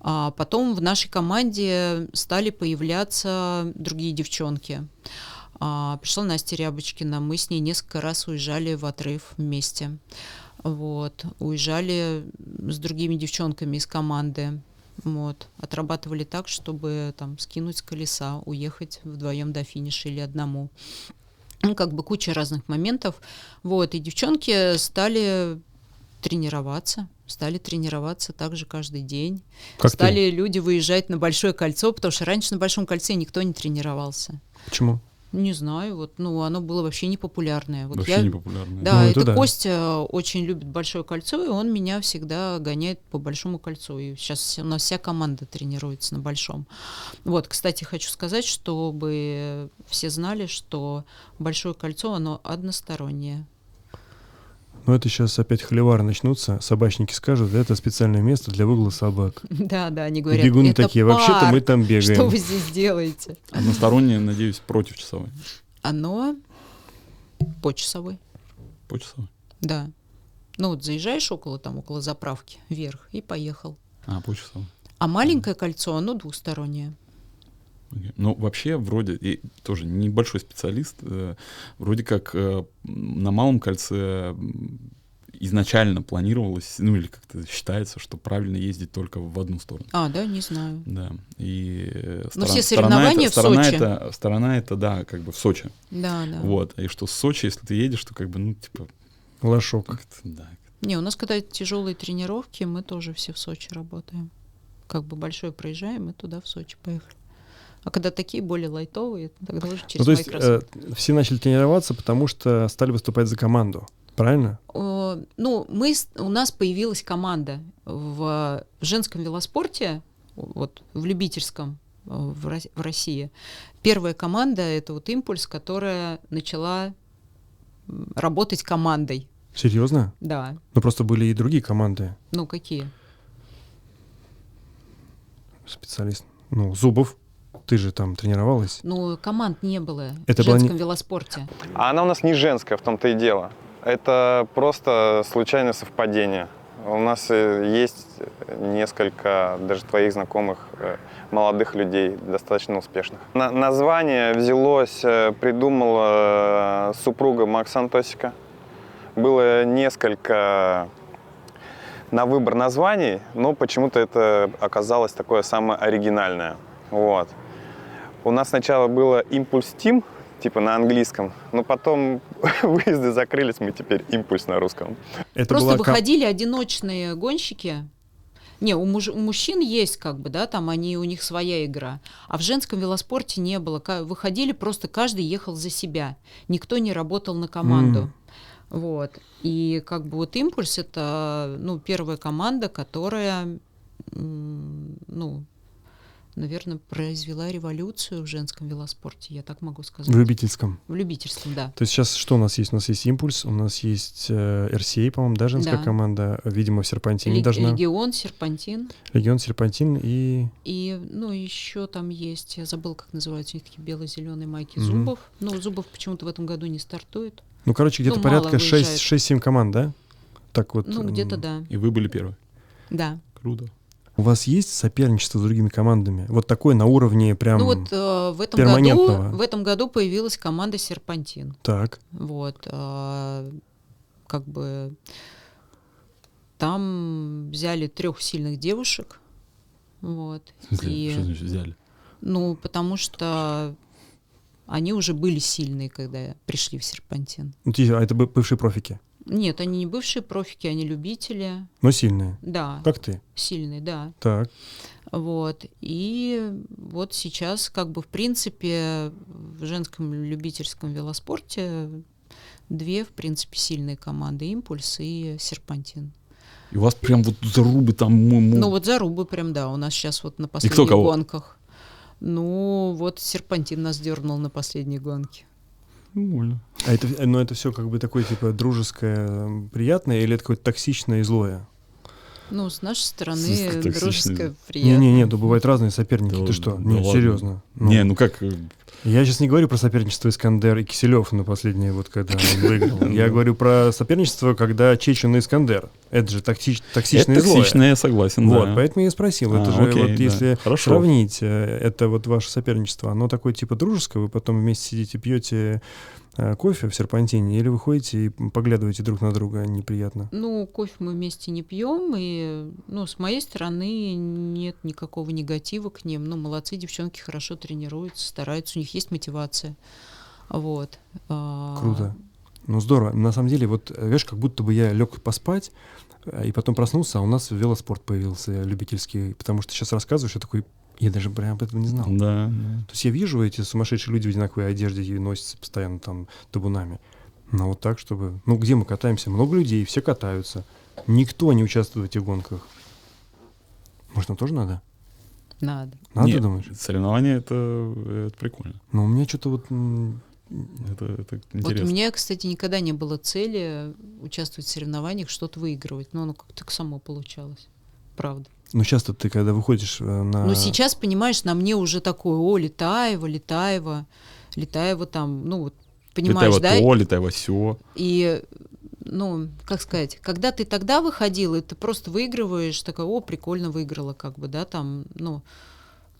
А потом в нашей команде стали появляться другие девчонки. А, пришла Настя Рябочкина, мы с ней несколько раз уезжали в отрыв вместе. Вот. Уезжали с другими девчонками из команды. Вот. Отрабатывали так, чтобы там скинуть с колеса, уехать вдвоем до финиша или одному. Ну, как бы куча разных моментов. Вот. И девчонки стали тренироваться, стали тренироваться также каждый день. Как ты? стали люди выезжать на большое кольцо, потому что раньше на большом кольце никто не тренировался. Почему? Не знаю, вот, ну, оно было вообще непопулярное. Вот Вообще я- не популярно. Да, Ну, это это, да. Костя очень любит большое кольцо, и он меня всегда гоняет по большому кольцу. И сейчас у нас вся команда тренируется на большом. Вот, кстати, хочу сказать, чтобы все знали, что большое кольцо, оно одностороннее. Ну это сейчас опять холивары начнутся, собачники скажут, это специальное место для выгула собак. Да, да, они говорят, Бегуны это такие, вообще-то мы там Что бегаем. вы здесь делаете? Одностороннее, надеюсь, против часовой. Оно по часовой, По часовой. да. Ну вот заезжаешь около там, около заправки, вверх, и поехал. А, по часовой. А маленькое кольцо, оно двухстороннее. Ну, вообще, вроде, и тоже небольшой специалист, э, вроде как э, на Малом кольце изначально планировалось, ну или как-то считается, что правильно ездить только в одну сторону. А, да, не знаю. Да. И э, Но сторон- все сторона соревнования это, в сторона Сочи. Это, сторона это, да, как бы в Сочи. Да, да. Вот. И что с Сочи, если ты едешь, то как бы, ну, типа, Лошок. как-то, да. Не, у нас когда тяжелые тренировки, мы тоже все в Сочи работаем. Как бы большой проезжаем, мы туда в Сочи поехали. А когда такие более лайтовые, тогда уже Ну, через то есть э, все начали тренироваться, потому что стали выступать за команду. Правильно? О, Ну, мы, у нас появилась команда в женском велоспорте, вот в любительском э, в в России. Первая команда это вот импульс, которая начала работать командой. Серьезно? Да. Ну просто были и другие команды. Ну, какие? Специалист. Ну, Зубов, ты же там тренировалась. Ну, команд не было Это в была не- женском велоспорте. А она у нас не женская, в том-то и дело. Это просто случайное совпадение. У нас э, есть несколько даже твоих знакомых э, молодых людей, достаточно успешных. На- название взялось, э, придумала супруга Макса Антосика. Было несколько на выбор названий, но почему-то это оказалось такое самое оригинальное. Вот. У нас сначала было Impulse Team, типа на английском, но потом выезды закрылись, мы теперь импульс на русском. Это Просто была выходили одиночные гонщики. Не, у, муж- у мужчин есть как бы, да, там они, у них своя игра. А в женском велоспорте не было. Выходили просто каждый ехал за себя. Никто не работал на команду. М. Вот. И как бы вот импульс это, ну, первая команда, которая, ну, наверное, произвела революцию в женском велоспорте, я так могу сказать. в любительском. В любительском, да. То есть сейчас что у нас есть? У нас есть импульс, у нас есть э, RCA, по-моему, да, женская Да. команда, видимо, в Серпантине Лег- должна. Легион, Серпантин. Легион, Серпантин и... И, ну, еще там есть, я забыл, как называются, у них такие бело-зеленые майки Мгм. Зубов. Ну, Зубов почему-то в этом году не стартует. Ну, короче, где-то Ну, порядка выезжает. 6-7 команд, да? Так вот. ну, где-то м, да. И вы были первые. Да. Круто. У вас есть соперничество с другими командами? Вот такое на уровне прям... ну вот э, в этом году перманентного. в этом году появилась команда Серпантин. Так. Вот. а, как бы там взяли трех сильных девушек. Вот. В смысле, И, что значит взяли? ну, потому что они уже были сильные, когда пришли в Серпантин. Ну, А это бы- бывшие профики, Нет, они не бывшие профики, они любители. но сильные. Да, Как ты? сильные, да. Так. Вот. И вот сейчас, как бы, в принципе, в женском любительском велоспорте две, в принципе, сильные команды. Импульс и Серпантин. И у вас прям вот зарубы там... му- му- Ну, вот зарубы прям, да, у нас сейчас вот на последних кто кого? гонках. Ну, вот Серпантин нас дернул на последней гонке. Нормально. А это, но это все как бы такое, типа, дружеское, приятное, или это какое-то токсичное и злое? Ну, с нашей стороны дружеское приятное. Не-не-не, да бывают разные соперники. Да ты что? да Нет, ладно. серьезно. Ну, Не, ну как... Я сейчас не говорю про соперничество Искандер и Киселев на последнее, вот когда он выиграл. Я говорю про соперничество, когда Чечин и Искандер. Это же токсич- токсичное Это и злое. токсично, я согласен, Вот, да. поэтому я и спросил. Это А, же окей, вот да. если Хорошо. сравнить э, это вот ваше соперничество, оно такое типа дружеское, вы потом вместе сидите, пьете кофе в серпантине, или вы ходите и поглядываете друг на друга неприятно? Ну, кофе мы вместе не пьем, и, ну, с моей стороны нет никакого негатива к ним. Ну, молодцы, девчонки хорошо тренируются, стараются, у них есть мотивация. Вот. А, Круто. Ну здорово. На самом деле, вот, э, видишь, как будто бы я лег поспать, э, и потом проснулся, а у нас велоспорт появился любительский, потому что сейчас рассказываешь, я такой, я даже прям об этом не знал. Да, да. То есть я вижу эти сумасшедшие люди в одинаковой одежде и носятся постоянно там табунами. Но вот так, чтобы... Ну, где мы катаемся? Много людей, все катаются. Никто не участвует в этих гонках. Может, нам тоже надо? Надо. Надо, Нет, думаешь? Соревнования это, это прикольно. Но у меня что-то вот... Это, это Вот интересно. у меня, кстати, никогда не было цели участвовать в соревнованиях, что-то выигрывать. Но оно как-то само получалось. Правда. Ну, часто ты, когда выходишь э, на... Но сейчас, понимаешь, на мне уже такое, о, Летаева, Летаева, Летаева там, ну, вот, понимаешь, летай да? то, летай во сё. И, ну, как сказать, когда ты тогда выходил, и ты просто выигрываешь, такая, о, прикольно выиграла, как бы, да, там, ну,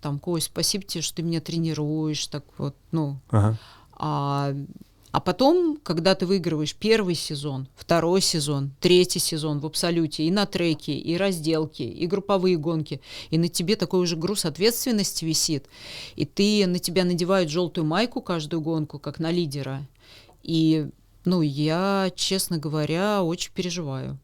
там, Кость, спасибо тебе, что ты меня тренируешь, так вот, ну, Ага. а, а потом, когда ты выигрываешь первый сезон, второй сезон, третий сезон в абсолюте, и на треке, и разделки, и групповые гонки, и на тебе такой уже груз ответственности висит, и ты на тебя надевают желтую майку каждую гонку, как на лидера. И, ну, я, честно говоря, очень переживаю.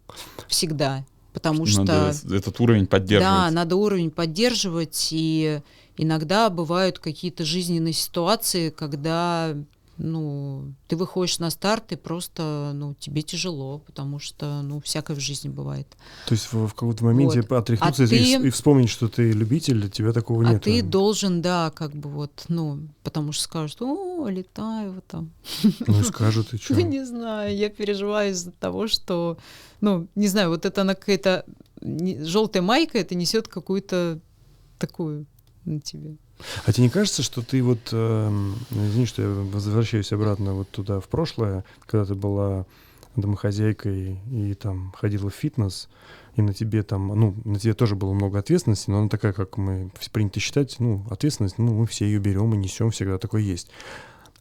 Всегда. Потому что... Надо этот уровень поддерживать. Да, надо уровень поддерживать, и иногда бывают какие-то жизненные ситуации, когда ну, ты выходишь на старт, и просто, ну, тебе тяжело, потому что, ну, всякое в жизни бывает. То есть в, в каком-то моменте Вот. отряхнуться А и, ты- и вспомнить, что ты любитель, для тебя такого а нет. ты должен, да, как бы вот, ну, потому что скажут, о, летаю там. Ну, скажут, и что? Ну, не знаю, я переживаю из-за того, что, ну, не знаю, вот это она какая-то желтая майка, это несет какую-то такую на тебе. А тебе не кажется, что ты вот, ну, извини, что я возвращаюсь обратно вот туда, в прошлое, когда ты была домохозяйкой и там ходила в фитнес, и на тебе там, ну, на тебе тоже было много ответственности, но она такая, как мы принято считать, ну, ответственность, ну, мы все ее берем и несем, всегда такое есть.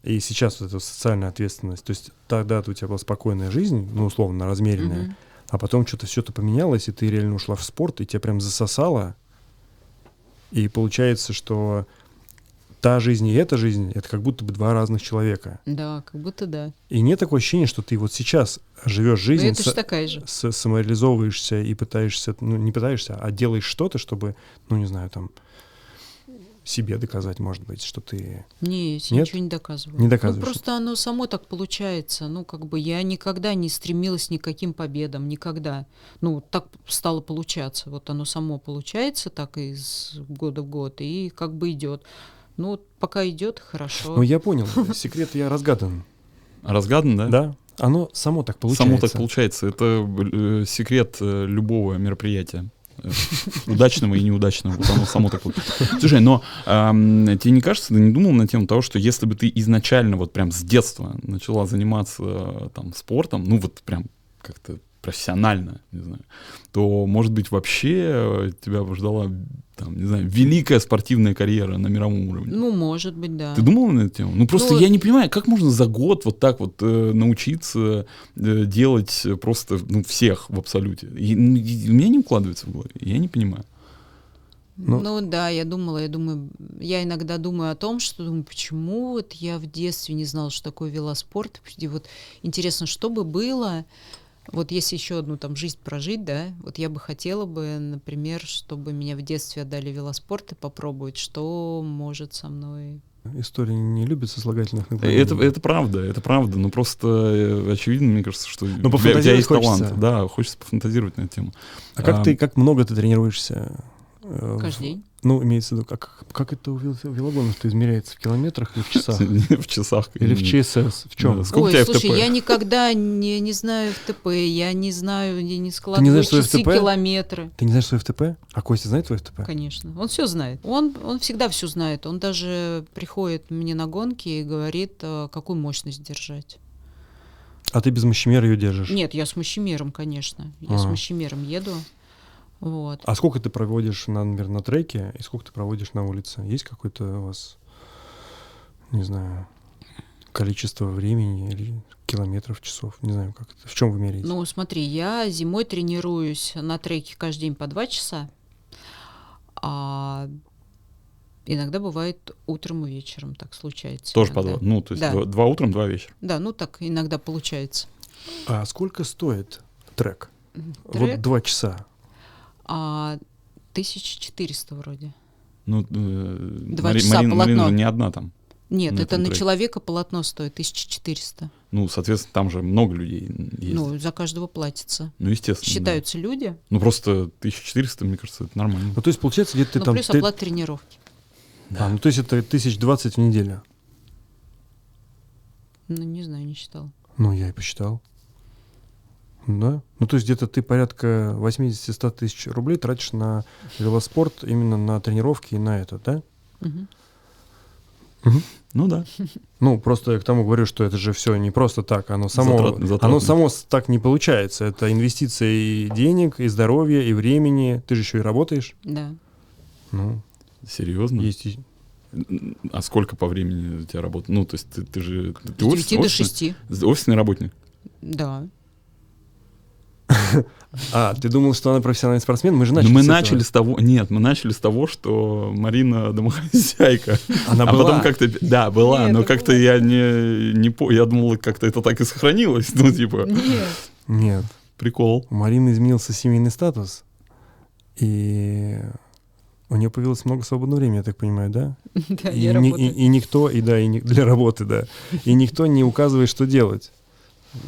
И сейчас вот эта социальная ответственность, то есть тогда у тебя была спокойная жизнь, ну, условно, размеренная, Мгм. а потом что-то все это поменялось, и ты реально ушла в спорт, и тебя прям засосало. И получается, что та жизнь и эта жизнь — это как будто бы два разных человека. Да, как будто да. И нет такого ощущения, что ты вот сейчас живешь Но жизнь, это же такая же. с- самореализовываешься и пытаешься, ну, не пытаешься, а делаешь что-то, чтобы, ну, не знаю, там, себе доказать, может быть, что ты... Не, я Нет? ничего не доказываю. Не доказываешь. Ну, просто оно само так получается. Ну, как бы я никогда не стремилась ни к каким победам, никогда. Ну, так стало получаться. Вот оно само получается так из года в год, и как бы идет. Ну, пока идет, хорошо. Ну, я понял, секрет я разгадан. Разгадан, да? Да? Оно само так получается. Само так получается. Это э, секрет э, любого мероприятия. Э, Удачного и неудачного. Вот оно само так. Слушай, но тебе не кажется, ты не думал на тему того, что если бы ты изначально вот прям с детства начала заниматься э, там спортом, ну вот прям как-то профессионально, не знаю, то, может быть, вообще э, тебя ждала, там, не знаю, великая спортивная карьера на мировом уровне. Ну, может быть, да. Ты думала на эту тему? Ну просто Ну, я не понимаю, как можно за год вот так вот э, научиться э, делать просто ну, всех в абсолюте. И, ну, и у меня не укладывается в голове. Я не понимаю. Ну- Ну, да, я думала, я думаю, я иногда думаю о том, что думаю, почему вот я в детстве не знала, что такое велоспорт. И вот интересно, что бы было, вот если еще одну там жизнь прожить, да, вот я бы хотела бы, например, чтобы меня в детстве отдали велоспорт и попробовать, что может со мной. История не любит сослагательных наклонений. Это, это правда, это правда. Но просто э, очевидно, мне кажется, что тебя- у тебя есть хочется. талант. Да, хочется пофантазировать на эту тему. А как А, ты, как много ты тренируешься? э, в- Каждый день. Ну, имеется в виду, как, как это у вел- велогонов-то измеряется? В километрах или в часах? в часах. Или в ЧСС? В чем? Сколько Ой, слушай, я никогда не, не знаю ФТП, я не знаю, я не знаешь, складываю что часы, километры. Ты не знаешь свой ФТП? А Костя знает твой ФТП? Конечно. Он все знает. Он, он всегда все знает. Он даже приходит мне на гонки и говорит, э, какую мощность держать. А ты без мощемера ее держишь? Нет, я с мощемером, конечно. Я с Ага. мощемером еду. Вот. А сколько ты проводишь, на, например, на треке и сколько ты проводишь на улице? Есть какое-то у вас, не знаю, количество времени или километров, часов? Не знаю, как это. В чем вы меряете? Ну, смотри, я зимой тренируюсь на треке каждый день по два часа. А иногда бывает утром и вечером так случается. Тоже по иногда. два. Ну, то есть Да. два, два утром, два вечера. Да, ну так иногда получается. А сколько стоит трек? Трек? Вот два часа. А 1400 вроде. Ну, э, Два Мари- часа Марина, Марина полотно. же не одна там. Нет, На это на треке. человека полотно стоит 1400. Ну, соответственно, там же много людей есть. Ну, Ну, за каждого платится. естественно. да. Считаются люди, Ну, просто 1400, мне кажется, это нормально. Ну, то есть, получается, где-то ты ну, там... плюс ты- оплата тренировки. А, ну, то есть это тысяч двадцать в неделю. Ну, не знаю, не читал. Ну, я и посчитал. Да. Ну, то есть где-то ты порядка 80-100 тысяч рублей тратишь на велоспорт, именно на тренировки и на это, да? Ну да. Ну, просто я к тому говорю, что это же все не просто так, оно само, Затрат- затратно. оно само так не получается. Это инвестиция и денег, и здоровья, и времени. Ты же еще и работаешь. Да. Ну, Серьезно? есть А сколько по времени у тебя работа? Ну, то есть ты, ты же... Ты С офис- 9 до офисный- 6. Офисный работник? Да. А, ты думал, что она профессиональный спортсмен? Мы же начали мы с этого. начали с того... Нет, мы начали с того, что Марина домохозяйка. Она а была. потом как-то... Да, была, Нет, но как-то было. я не, не... по- Я думал, как-то это так и сохранилось. Ну, типа, Нет. Нет. прикол. У Марины изменился семейный статус, и у нее появилось много свободного времени, я так понимаю, да? Да, и, я ни- и- и никто, и да, и ни- для работы, да. И никто не указывает, что делать.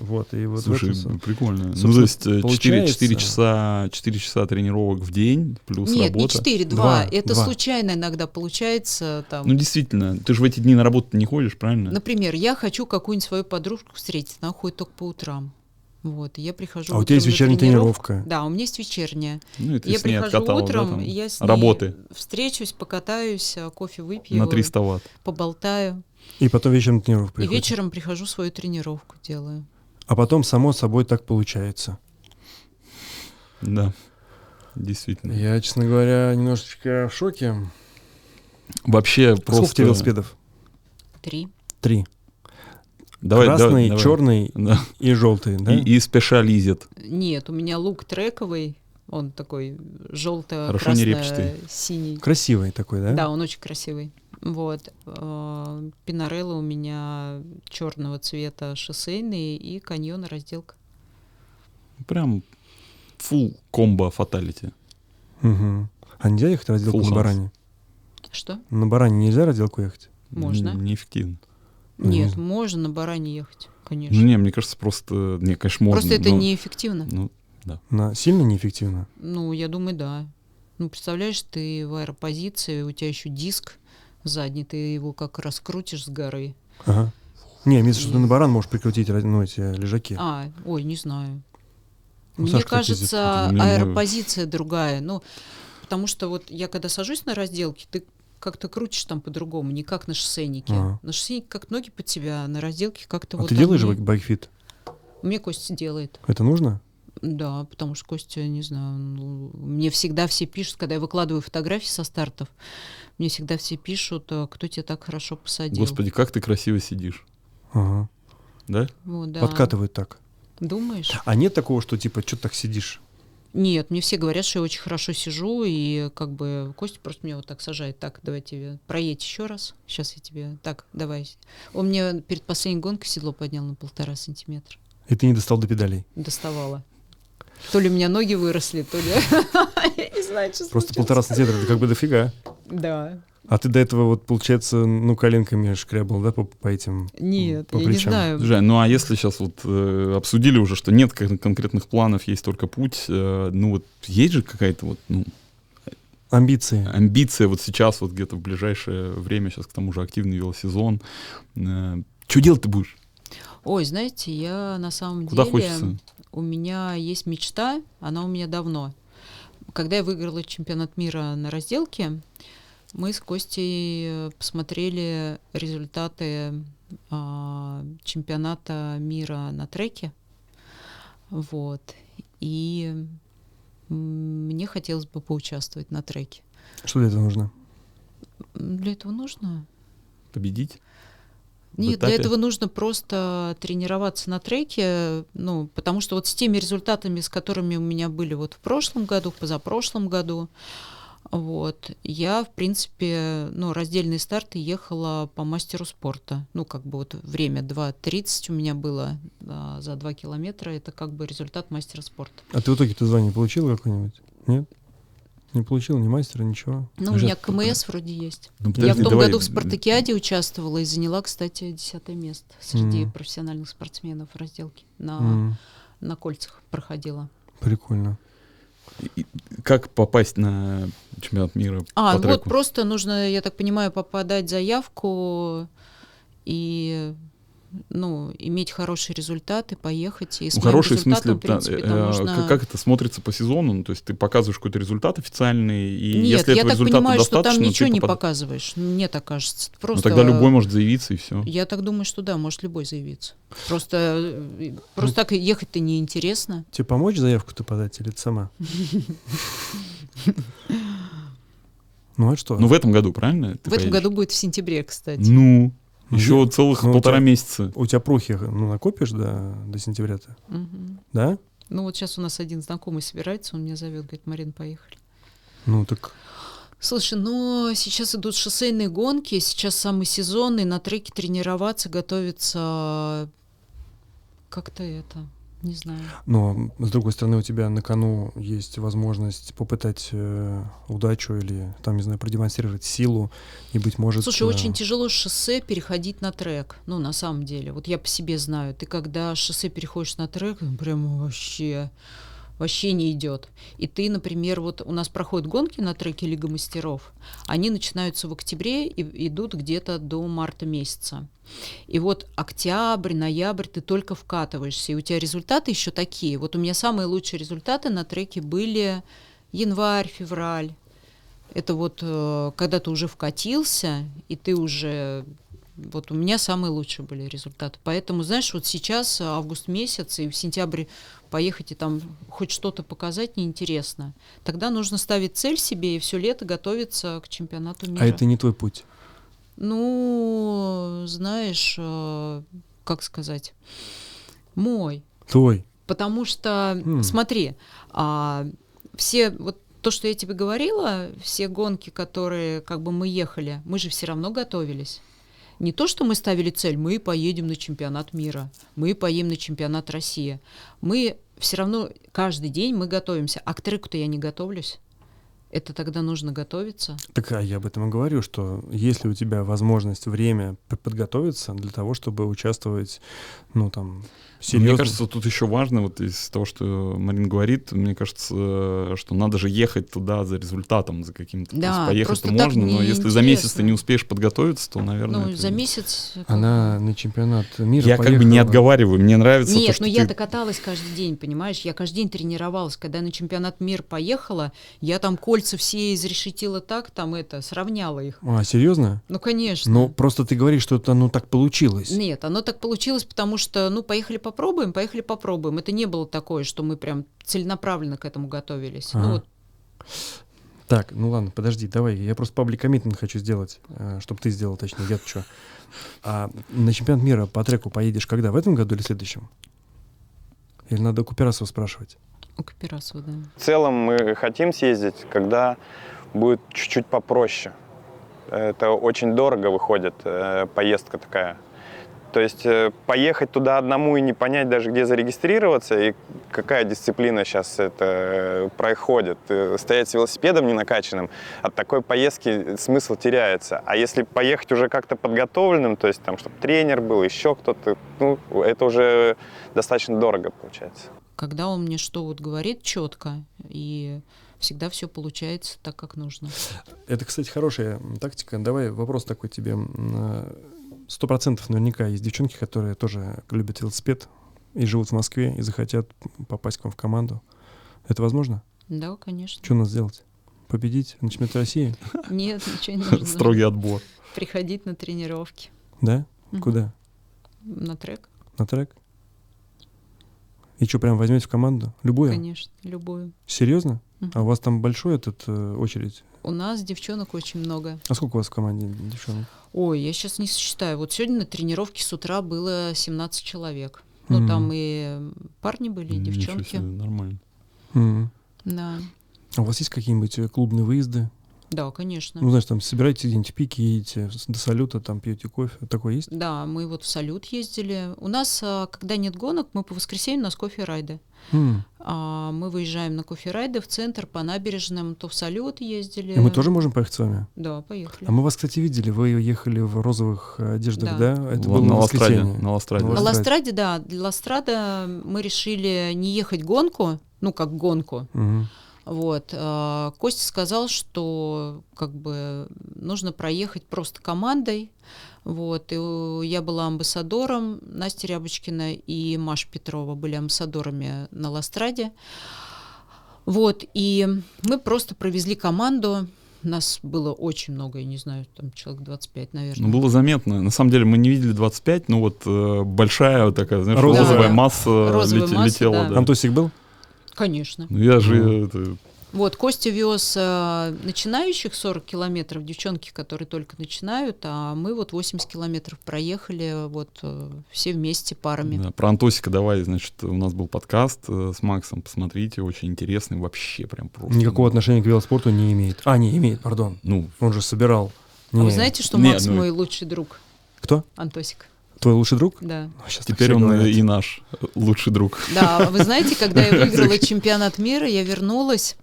Вот, и вот Слушай, этом прикольно. Ну, то есть 4, получается- часа, 4 часа тренировок в день плюс Нет, не работа. 4, Два, 2. Это два. случайно иногда получается там. Ну, действительно, ты же в эти дни на работу не ходишь, правильно? Например, я хочу какую-нибудь свою подружку встретить, она ходит только по утрам. Вот, и я прихожу А у тебя есть утром вечерняя тренировку. тренировка. Да, у меня есть вечерняя. Ну, и ты я с ней прихожу откатала, да, утром, там, и я с ней работы встречусь, покатаюсь, а, кофе выпью, на 300 ватт. поболтаю. И потом вечером тренировку И приходишь. вечером прихожу свою тренировку делаю. А потом, само собой, так получается. Да, действительно. Я, честно говоря, немножечко в шоке. Вообще Сколько у тебя просто... велосипедов? Три. Три. Давай, Красный, давай, давай. черный Да. и желтый, да? И, и спешализит. Нет, у меня лук трековый, он такой желто Хорошо не репчатый. синий. Красивый такой, да? Да, он очень красивый. Вот. э, Пинарелла у меня черного цвета шоссейный и каньон разделка. Прям full комбо фаталити. Мгм. А нельзя ехать разделку Full на house. баране? Что? На баране нельзя разделку ехать? Можно. Неэффективно. Ну, Нет, не- можно на баране ехать, конечно. Ну, не, мне кажется, просто... Не, конечно, можно. Просто это но- неэффективно. Ну, На... Сильно неэффективно? Ну, я думаю, да. Ну, представляешь, ты в аэропозиции, у тебя еще диск задний, ты его как раскрутишь с горы. Ага. Не, имеется что ты на баран можешь прикрутить ну, эти лежаки. А, ой, не знаю. Ну, Мне Сашка, кажется, Мне- аэропозиция другая. Ну, потому что вот я когда сажусь на разделке, ты как-то крутишь там по-другому, не как на шоссейнике. Ага. На шоссейнике как ноги под тебя, а на разделке как-то а вот ты делаешь bi- bikefit? Мне Костя делает. Это нужно? Да, потому что Костя, не знаю, ну, мне всегда все пишут, когда я выкладываю фотографии со стартов, мне всегда все пишут, а, кто тебя так хорошо посадил. господи, как ты красиво сидишь. Ага. Да? Вот, да. Подкатывают так. Думаешь? А нет такого, что типа, что так сидишь? Нет, мне все говорят, что я очень хорошо сижу, и как бы Костя просто меня вот так сажает. Так, давай тебе проедь еще раз. Сейчас я тебе... Так, давай. Он мне перед последней гонкой седло поднял на полтора сантиметра. И ты не достал до педалей. Доставала. То ли у меня ноги выросли, то ли... Я не знаю, что Просто полтора сантиметра, это как бы дофига. Да. А ты до этого, вот, получается, ну, коленками шкрябал, да, по, по этим Нет, по я не плечам? знаю. Слушай, ну а если сейчас вот э, обсудили уже, что нет кон- конкретных планов, есть только путь, э, ну вот есть же какая-то вот ну, Амбиции. амбиция вот сейчас, вот где-то в ближайшее время, сейчас к тому же активный велосезон. что делать ты будешь? Ой, знаете, я на самом Куда деле... хочется? У меня есть мечта, она у меня давно. Когда я выиграла чемпионат мира на разделке, мы с Костей э, посмотрели результаты а, чемпионата мира на треке. Вот. И мне хотелось бы поучаствовать на треке. Что для этого нужно? Для этого нужно Победить? Нет, для этапе? этого нужно просто тренироваться на треке, ну, потому что вот с теми результатами, с которыми у меня были вот в прошлом году, в позапрошлом году, вот, я, в принципе, ну, раздельные старты ехала по мастеру спорта. Ну, как бы вот время 2.30 у меня было а, за 2 километра, это как бы результат мастера спорта. А ты в итоге-то звание получил какое-нибудь? Нет? Не получил ни мастера, ничего? Ну, у меня КМС вроде есть. Ну, я подожди, в том давай, году в Спартакиаде участвовала и заняла, кстати, десятое место среди Мгм. профессиональных спортсменов разделки. На, М, на кольцах проходила. Прикольно. И- Как попасть на чемпионат мира А, по вот треку? просто нужно, я так понимаю, попадать заявку и ну, иметь хорошие результаты, поехать. И с Ну, моим хороший в смысле, в принципе, э, можно- как- как это смотрится по сезону? Ну, то есть ты показываешь какой-то результат официальный, и Нет, если я этого так результата понимаю, что там ничего ты не попад- показываешь. Мне так кажется. Ну, Просто, тогда любой может заявиться, и все. Я так думаю, что да, может любой заявиться. Просто, э, просто так ехать-то неинтересно. Тебе помочь заявку-то подать или ты сама? Ну а что? Ну, в этом году, правильно? в этом году будет в сентябре, кстати. Ну, Ну, еще я- целых ну, у полтора тебя- месяца. У тебя прухи ну, накопишь до, до сентября-то? Мгм. Да? Ну вот сейчас у нас один знакомый собирается, он меня зовет, говорит, Марин, поехали. Ну так Слушай, ну сейчас идут шоссейные гонки, сейчас самый сезон, и на треке тренироваться, готовиться как-то это, не знаю. Но, с другой стороны, у тебя на кону есть возможность попытать э, удачу или, там, не знаю, продемонстрировать силу, и, быть может... Слушай, э, очень тяжело с шоссе переходить на трек. Ну, на самом деле. Вот я по себе знаю. Ты когда шоссе переходишь на трек, прям вообще вообще не идет. И ты, например, вот у нас проходят гонки на треке Лига мастеров. Они начинаются в октябре и идут где-то до марта месяца. И вот октябрь, ноябрь ты только вкатываешься, и у тебя результаты еще такие. Вот у меня самые лучшие результаты на треке были январь, февраль. Это вот э, когда ты уже вкатился, и ты уже... Вот у меня самые лучшие были результаты. Поэтому, знаешь, вот сейчас август месяц, и в сентябре поехать и там хоть что-то показать неинтересно. Тогда нужно ставить цель себе и все лето готовиться к чемпионату мира. А это не твой путь. Ну, знаешь, э, как сказать, мой. Твой. Потому что, М. смотри, а, все вот то, что я тебе говорила, все гонки, которые как бы мы ехали, мы же все равно готовились. Не то, что мы ставили цель, мы поедем на чемпионат мира, мы поедем на чемпионат России. Мы все равно каждый день мы готовимся. А к треку-то я не готовлюсь. Это тогда нужно готовиться. Так а я об этом и говорю, что если у тебя возможность, время подготовиться для того, чтобы участвовать, ну там, серьезно. Мне кажется, тут еще важно, вот из того, что Марин говорит, мне кажется, что надо же ехать туда за результатом, за каким-то. То Да, есть поехать-то можно, но если за месяц ты не успеешь подготовиться, то, наверное, ну, это- за месяц... Она на чемпионат мира Я как бы не поехала. отговариваю, мне нравится то, Нет, что ну ты- я-то каталась каждый день, понимаешь? Я каждый день тренировалась. Когда я на чемпионат мира поехала, я там кольца все изрешетила так, там это, сравняла их. А, серьезно? Ну, конечно. Ну, просто ты говоришь, что это ну так получилось. Нет, оно так получилось, потому что, ну, поехали попробуем, поехали попробуем. Это не было такое, что мы прям целенаправленно к этому готовились. Ага. Ну, вот, Так, ну ладно, подожди, давай. Я просто паблик коммитмент хочу сделать, чтобы ты сделал, точнее, я что. А на чемпионат мира по треку поедешь когда? В этом году или в следующем? Или надо Куперасова спрашивать? у Каперасова, да. В целом мы хотим съездить, когда будет чуть-чуть попроще. Это очень дорого выходит, э, поездка такая. То есть э, поехать туда одному и не понять даже, где зарегистрироваться, и какая дисциплина сейчас это э, происходит. Э, Стоять с велосипедом не накачанным, от такой поездки смысл теряется. А если поехать уже как-то подготовленным, то есть там, чтобы тренер был, еще кто-то, ну, это уже достаточно дорого получается. Когда он мне что вот говорит четко, и всегда все получается так, как нужно. Это, кстати, хорошая тактика. Давай вопрос такой тебе. Сто процентов наверняка есть девчонки, которые тоже любят велосипед и живут в Москве и захотят попасть к вам в команду. Это возможно? Да, конечно. Что надо сделать? Победить на чемпионате России? Нет, ничего не нужно. Строгий отбор. Приходить на тренировки. Да? Куда? На трек, На трек? И что, прям возьмете в команду? Любую? конечно, любую. Серьезно? А у вас там большой этот э, очередь? У нас девчонок очень много. А сколько у вас в команде девчонок? Ой, я сейчас не сосчитаю. Вот сегодня на тренировке с утра было 17 человек. Ну, Мгм. там и парни были, и девчонки. себе, нормально. Мгм. Да. А у вас есть какие-нибудь э, клубные выезды? Да, конечно. Ну, знаешь, там собираетесь где-нибудь в пике, едете до салюта, там пьете кофе. Такое есть? Да, мы вот в салют ездили. У нас, а, когда нет гонок, мы по воскресеньям у нас кофе-райды. М. А, Мы выезжаем на кофе-райды в центр, по набережным, то в салют ездили. И мы тоже можем поехать с вами? Да, поехали. А мы вас, кстати, видели. Вы ехали в розовых э, одеждах, Да. да? Это Ладно, было на на Ластраде, воскресенье. на Ластраде. На Ластраде. Да, для Ластрада мы решили не ехать гонку, ну, как гонку, Мгм. Вот. а, Костя сказал, что как бы нужно проехать просто командой. Вот, и э, я была амбассадором, Настя Рябочкина и Маша Петрова были амбассадорами на Ластраде. Вот, и мы просто провезли команду, нас было очень много, я не знаю, там человек 25, наверное. Ну, было заметно. На самом деле мы не видели 25, но вот э, большая вот такая, знаешь, Розовая. розовая масса Розовая лете- масса, летела. да. да. Антосик был? Конечно. Ну, я же Ну. это, Вот, Костя вез э, начинающих 40 километров, девчонки, которые только начинают, а мы вот 80 километров проехали, вот э, все вместе парами. да, про Антосика давай, значит, у нас был подкаст э, с Максом, посмотрите, очень интересный, вообще прям просто. Никакого отношения к велоспорту не имеет. А, не имеет, пардон. Ну, Он же собирал. А вы Не. знаете, что Не, Макс ну- мой лучший друг? Кто? Антосик. Твой лучший друг? Да. Так теперь он говорят. и наш лучший друг. Да, вы знаете, когда я выиграла чемпионат мира, я вернулась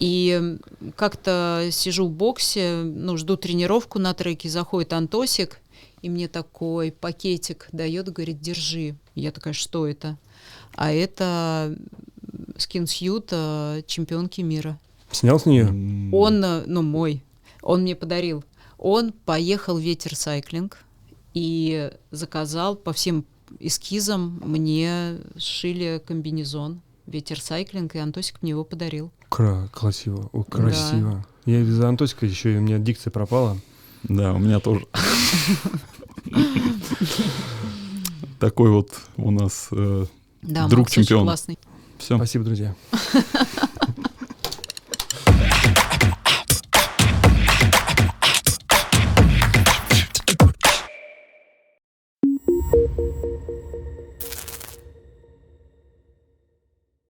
и как-то сижу в боксе, ну, жду тренировку на треке, заходит Антосик, и мне такой пакетик дает, говорит, держи. Я такая, что это? А это скинсьют чемпионки мира. Снял с нее? Он, э, ну, мой, он мне подарил. Он поехал в ветер сайклинг и заказал по всем эскизам мне сшили комбинезон ветер сайклинг, и Антосик мне его подарил. Кра- красиво. О, красиво. Я из-за Антосика еще, и у меня дикция пропала. Да, у меня тоже. Такой вот у нас Да, Друг Макс очень чемпиона. классный. все. Спасибо, друзья.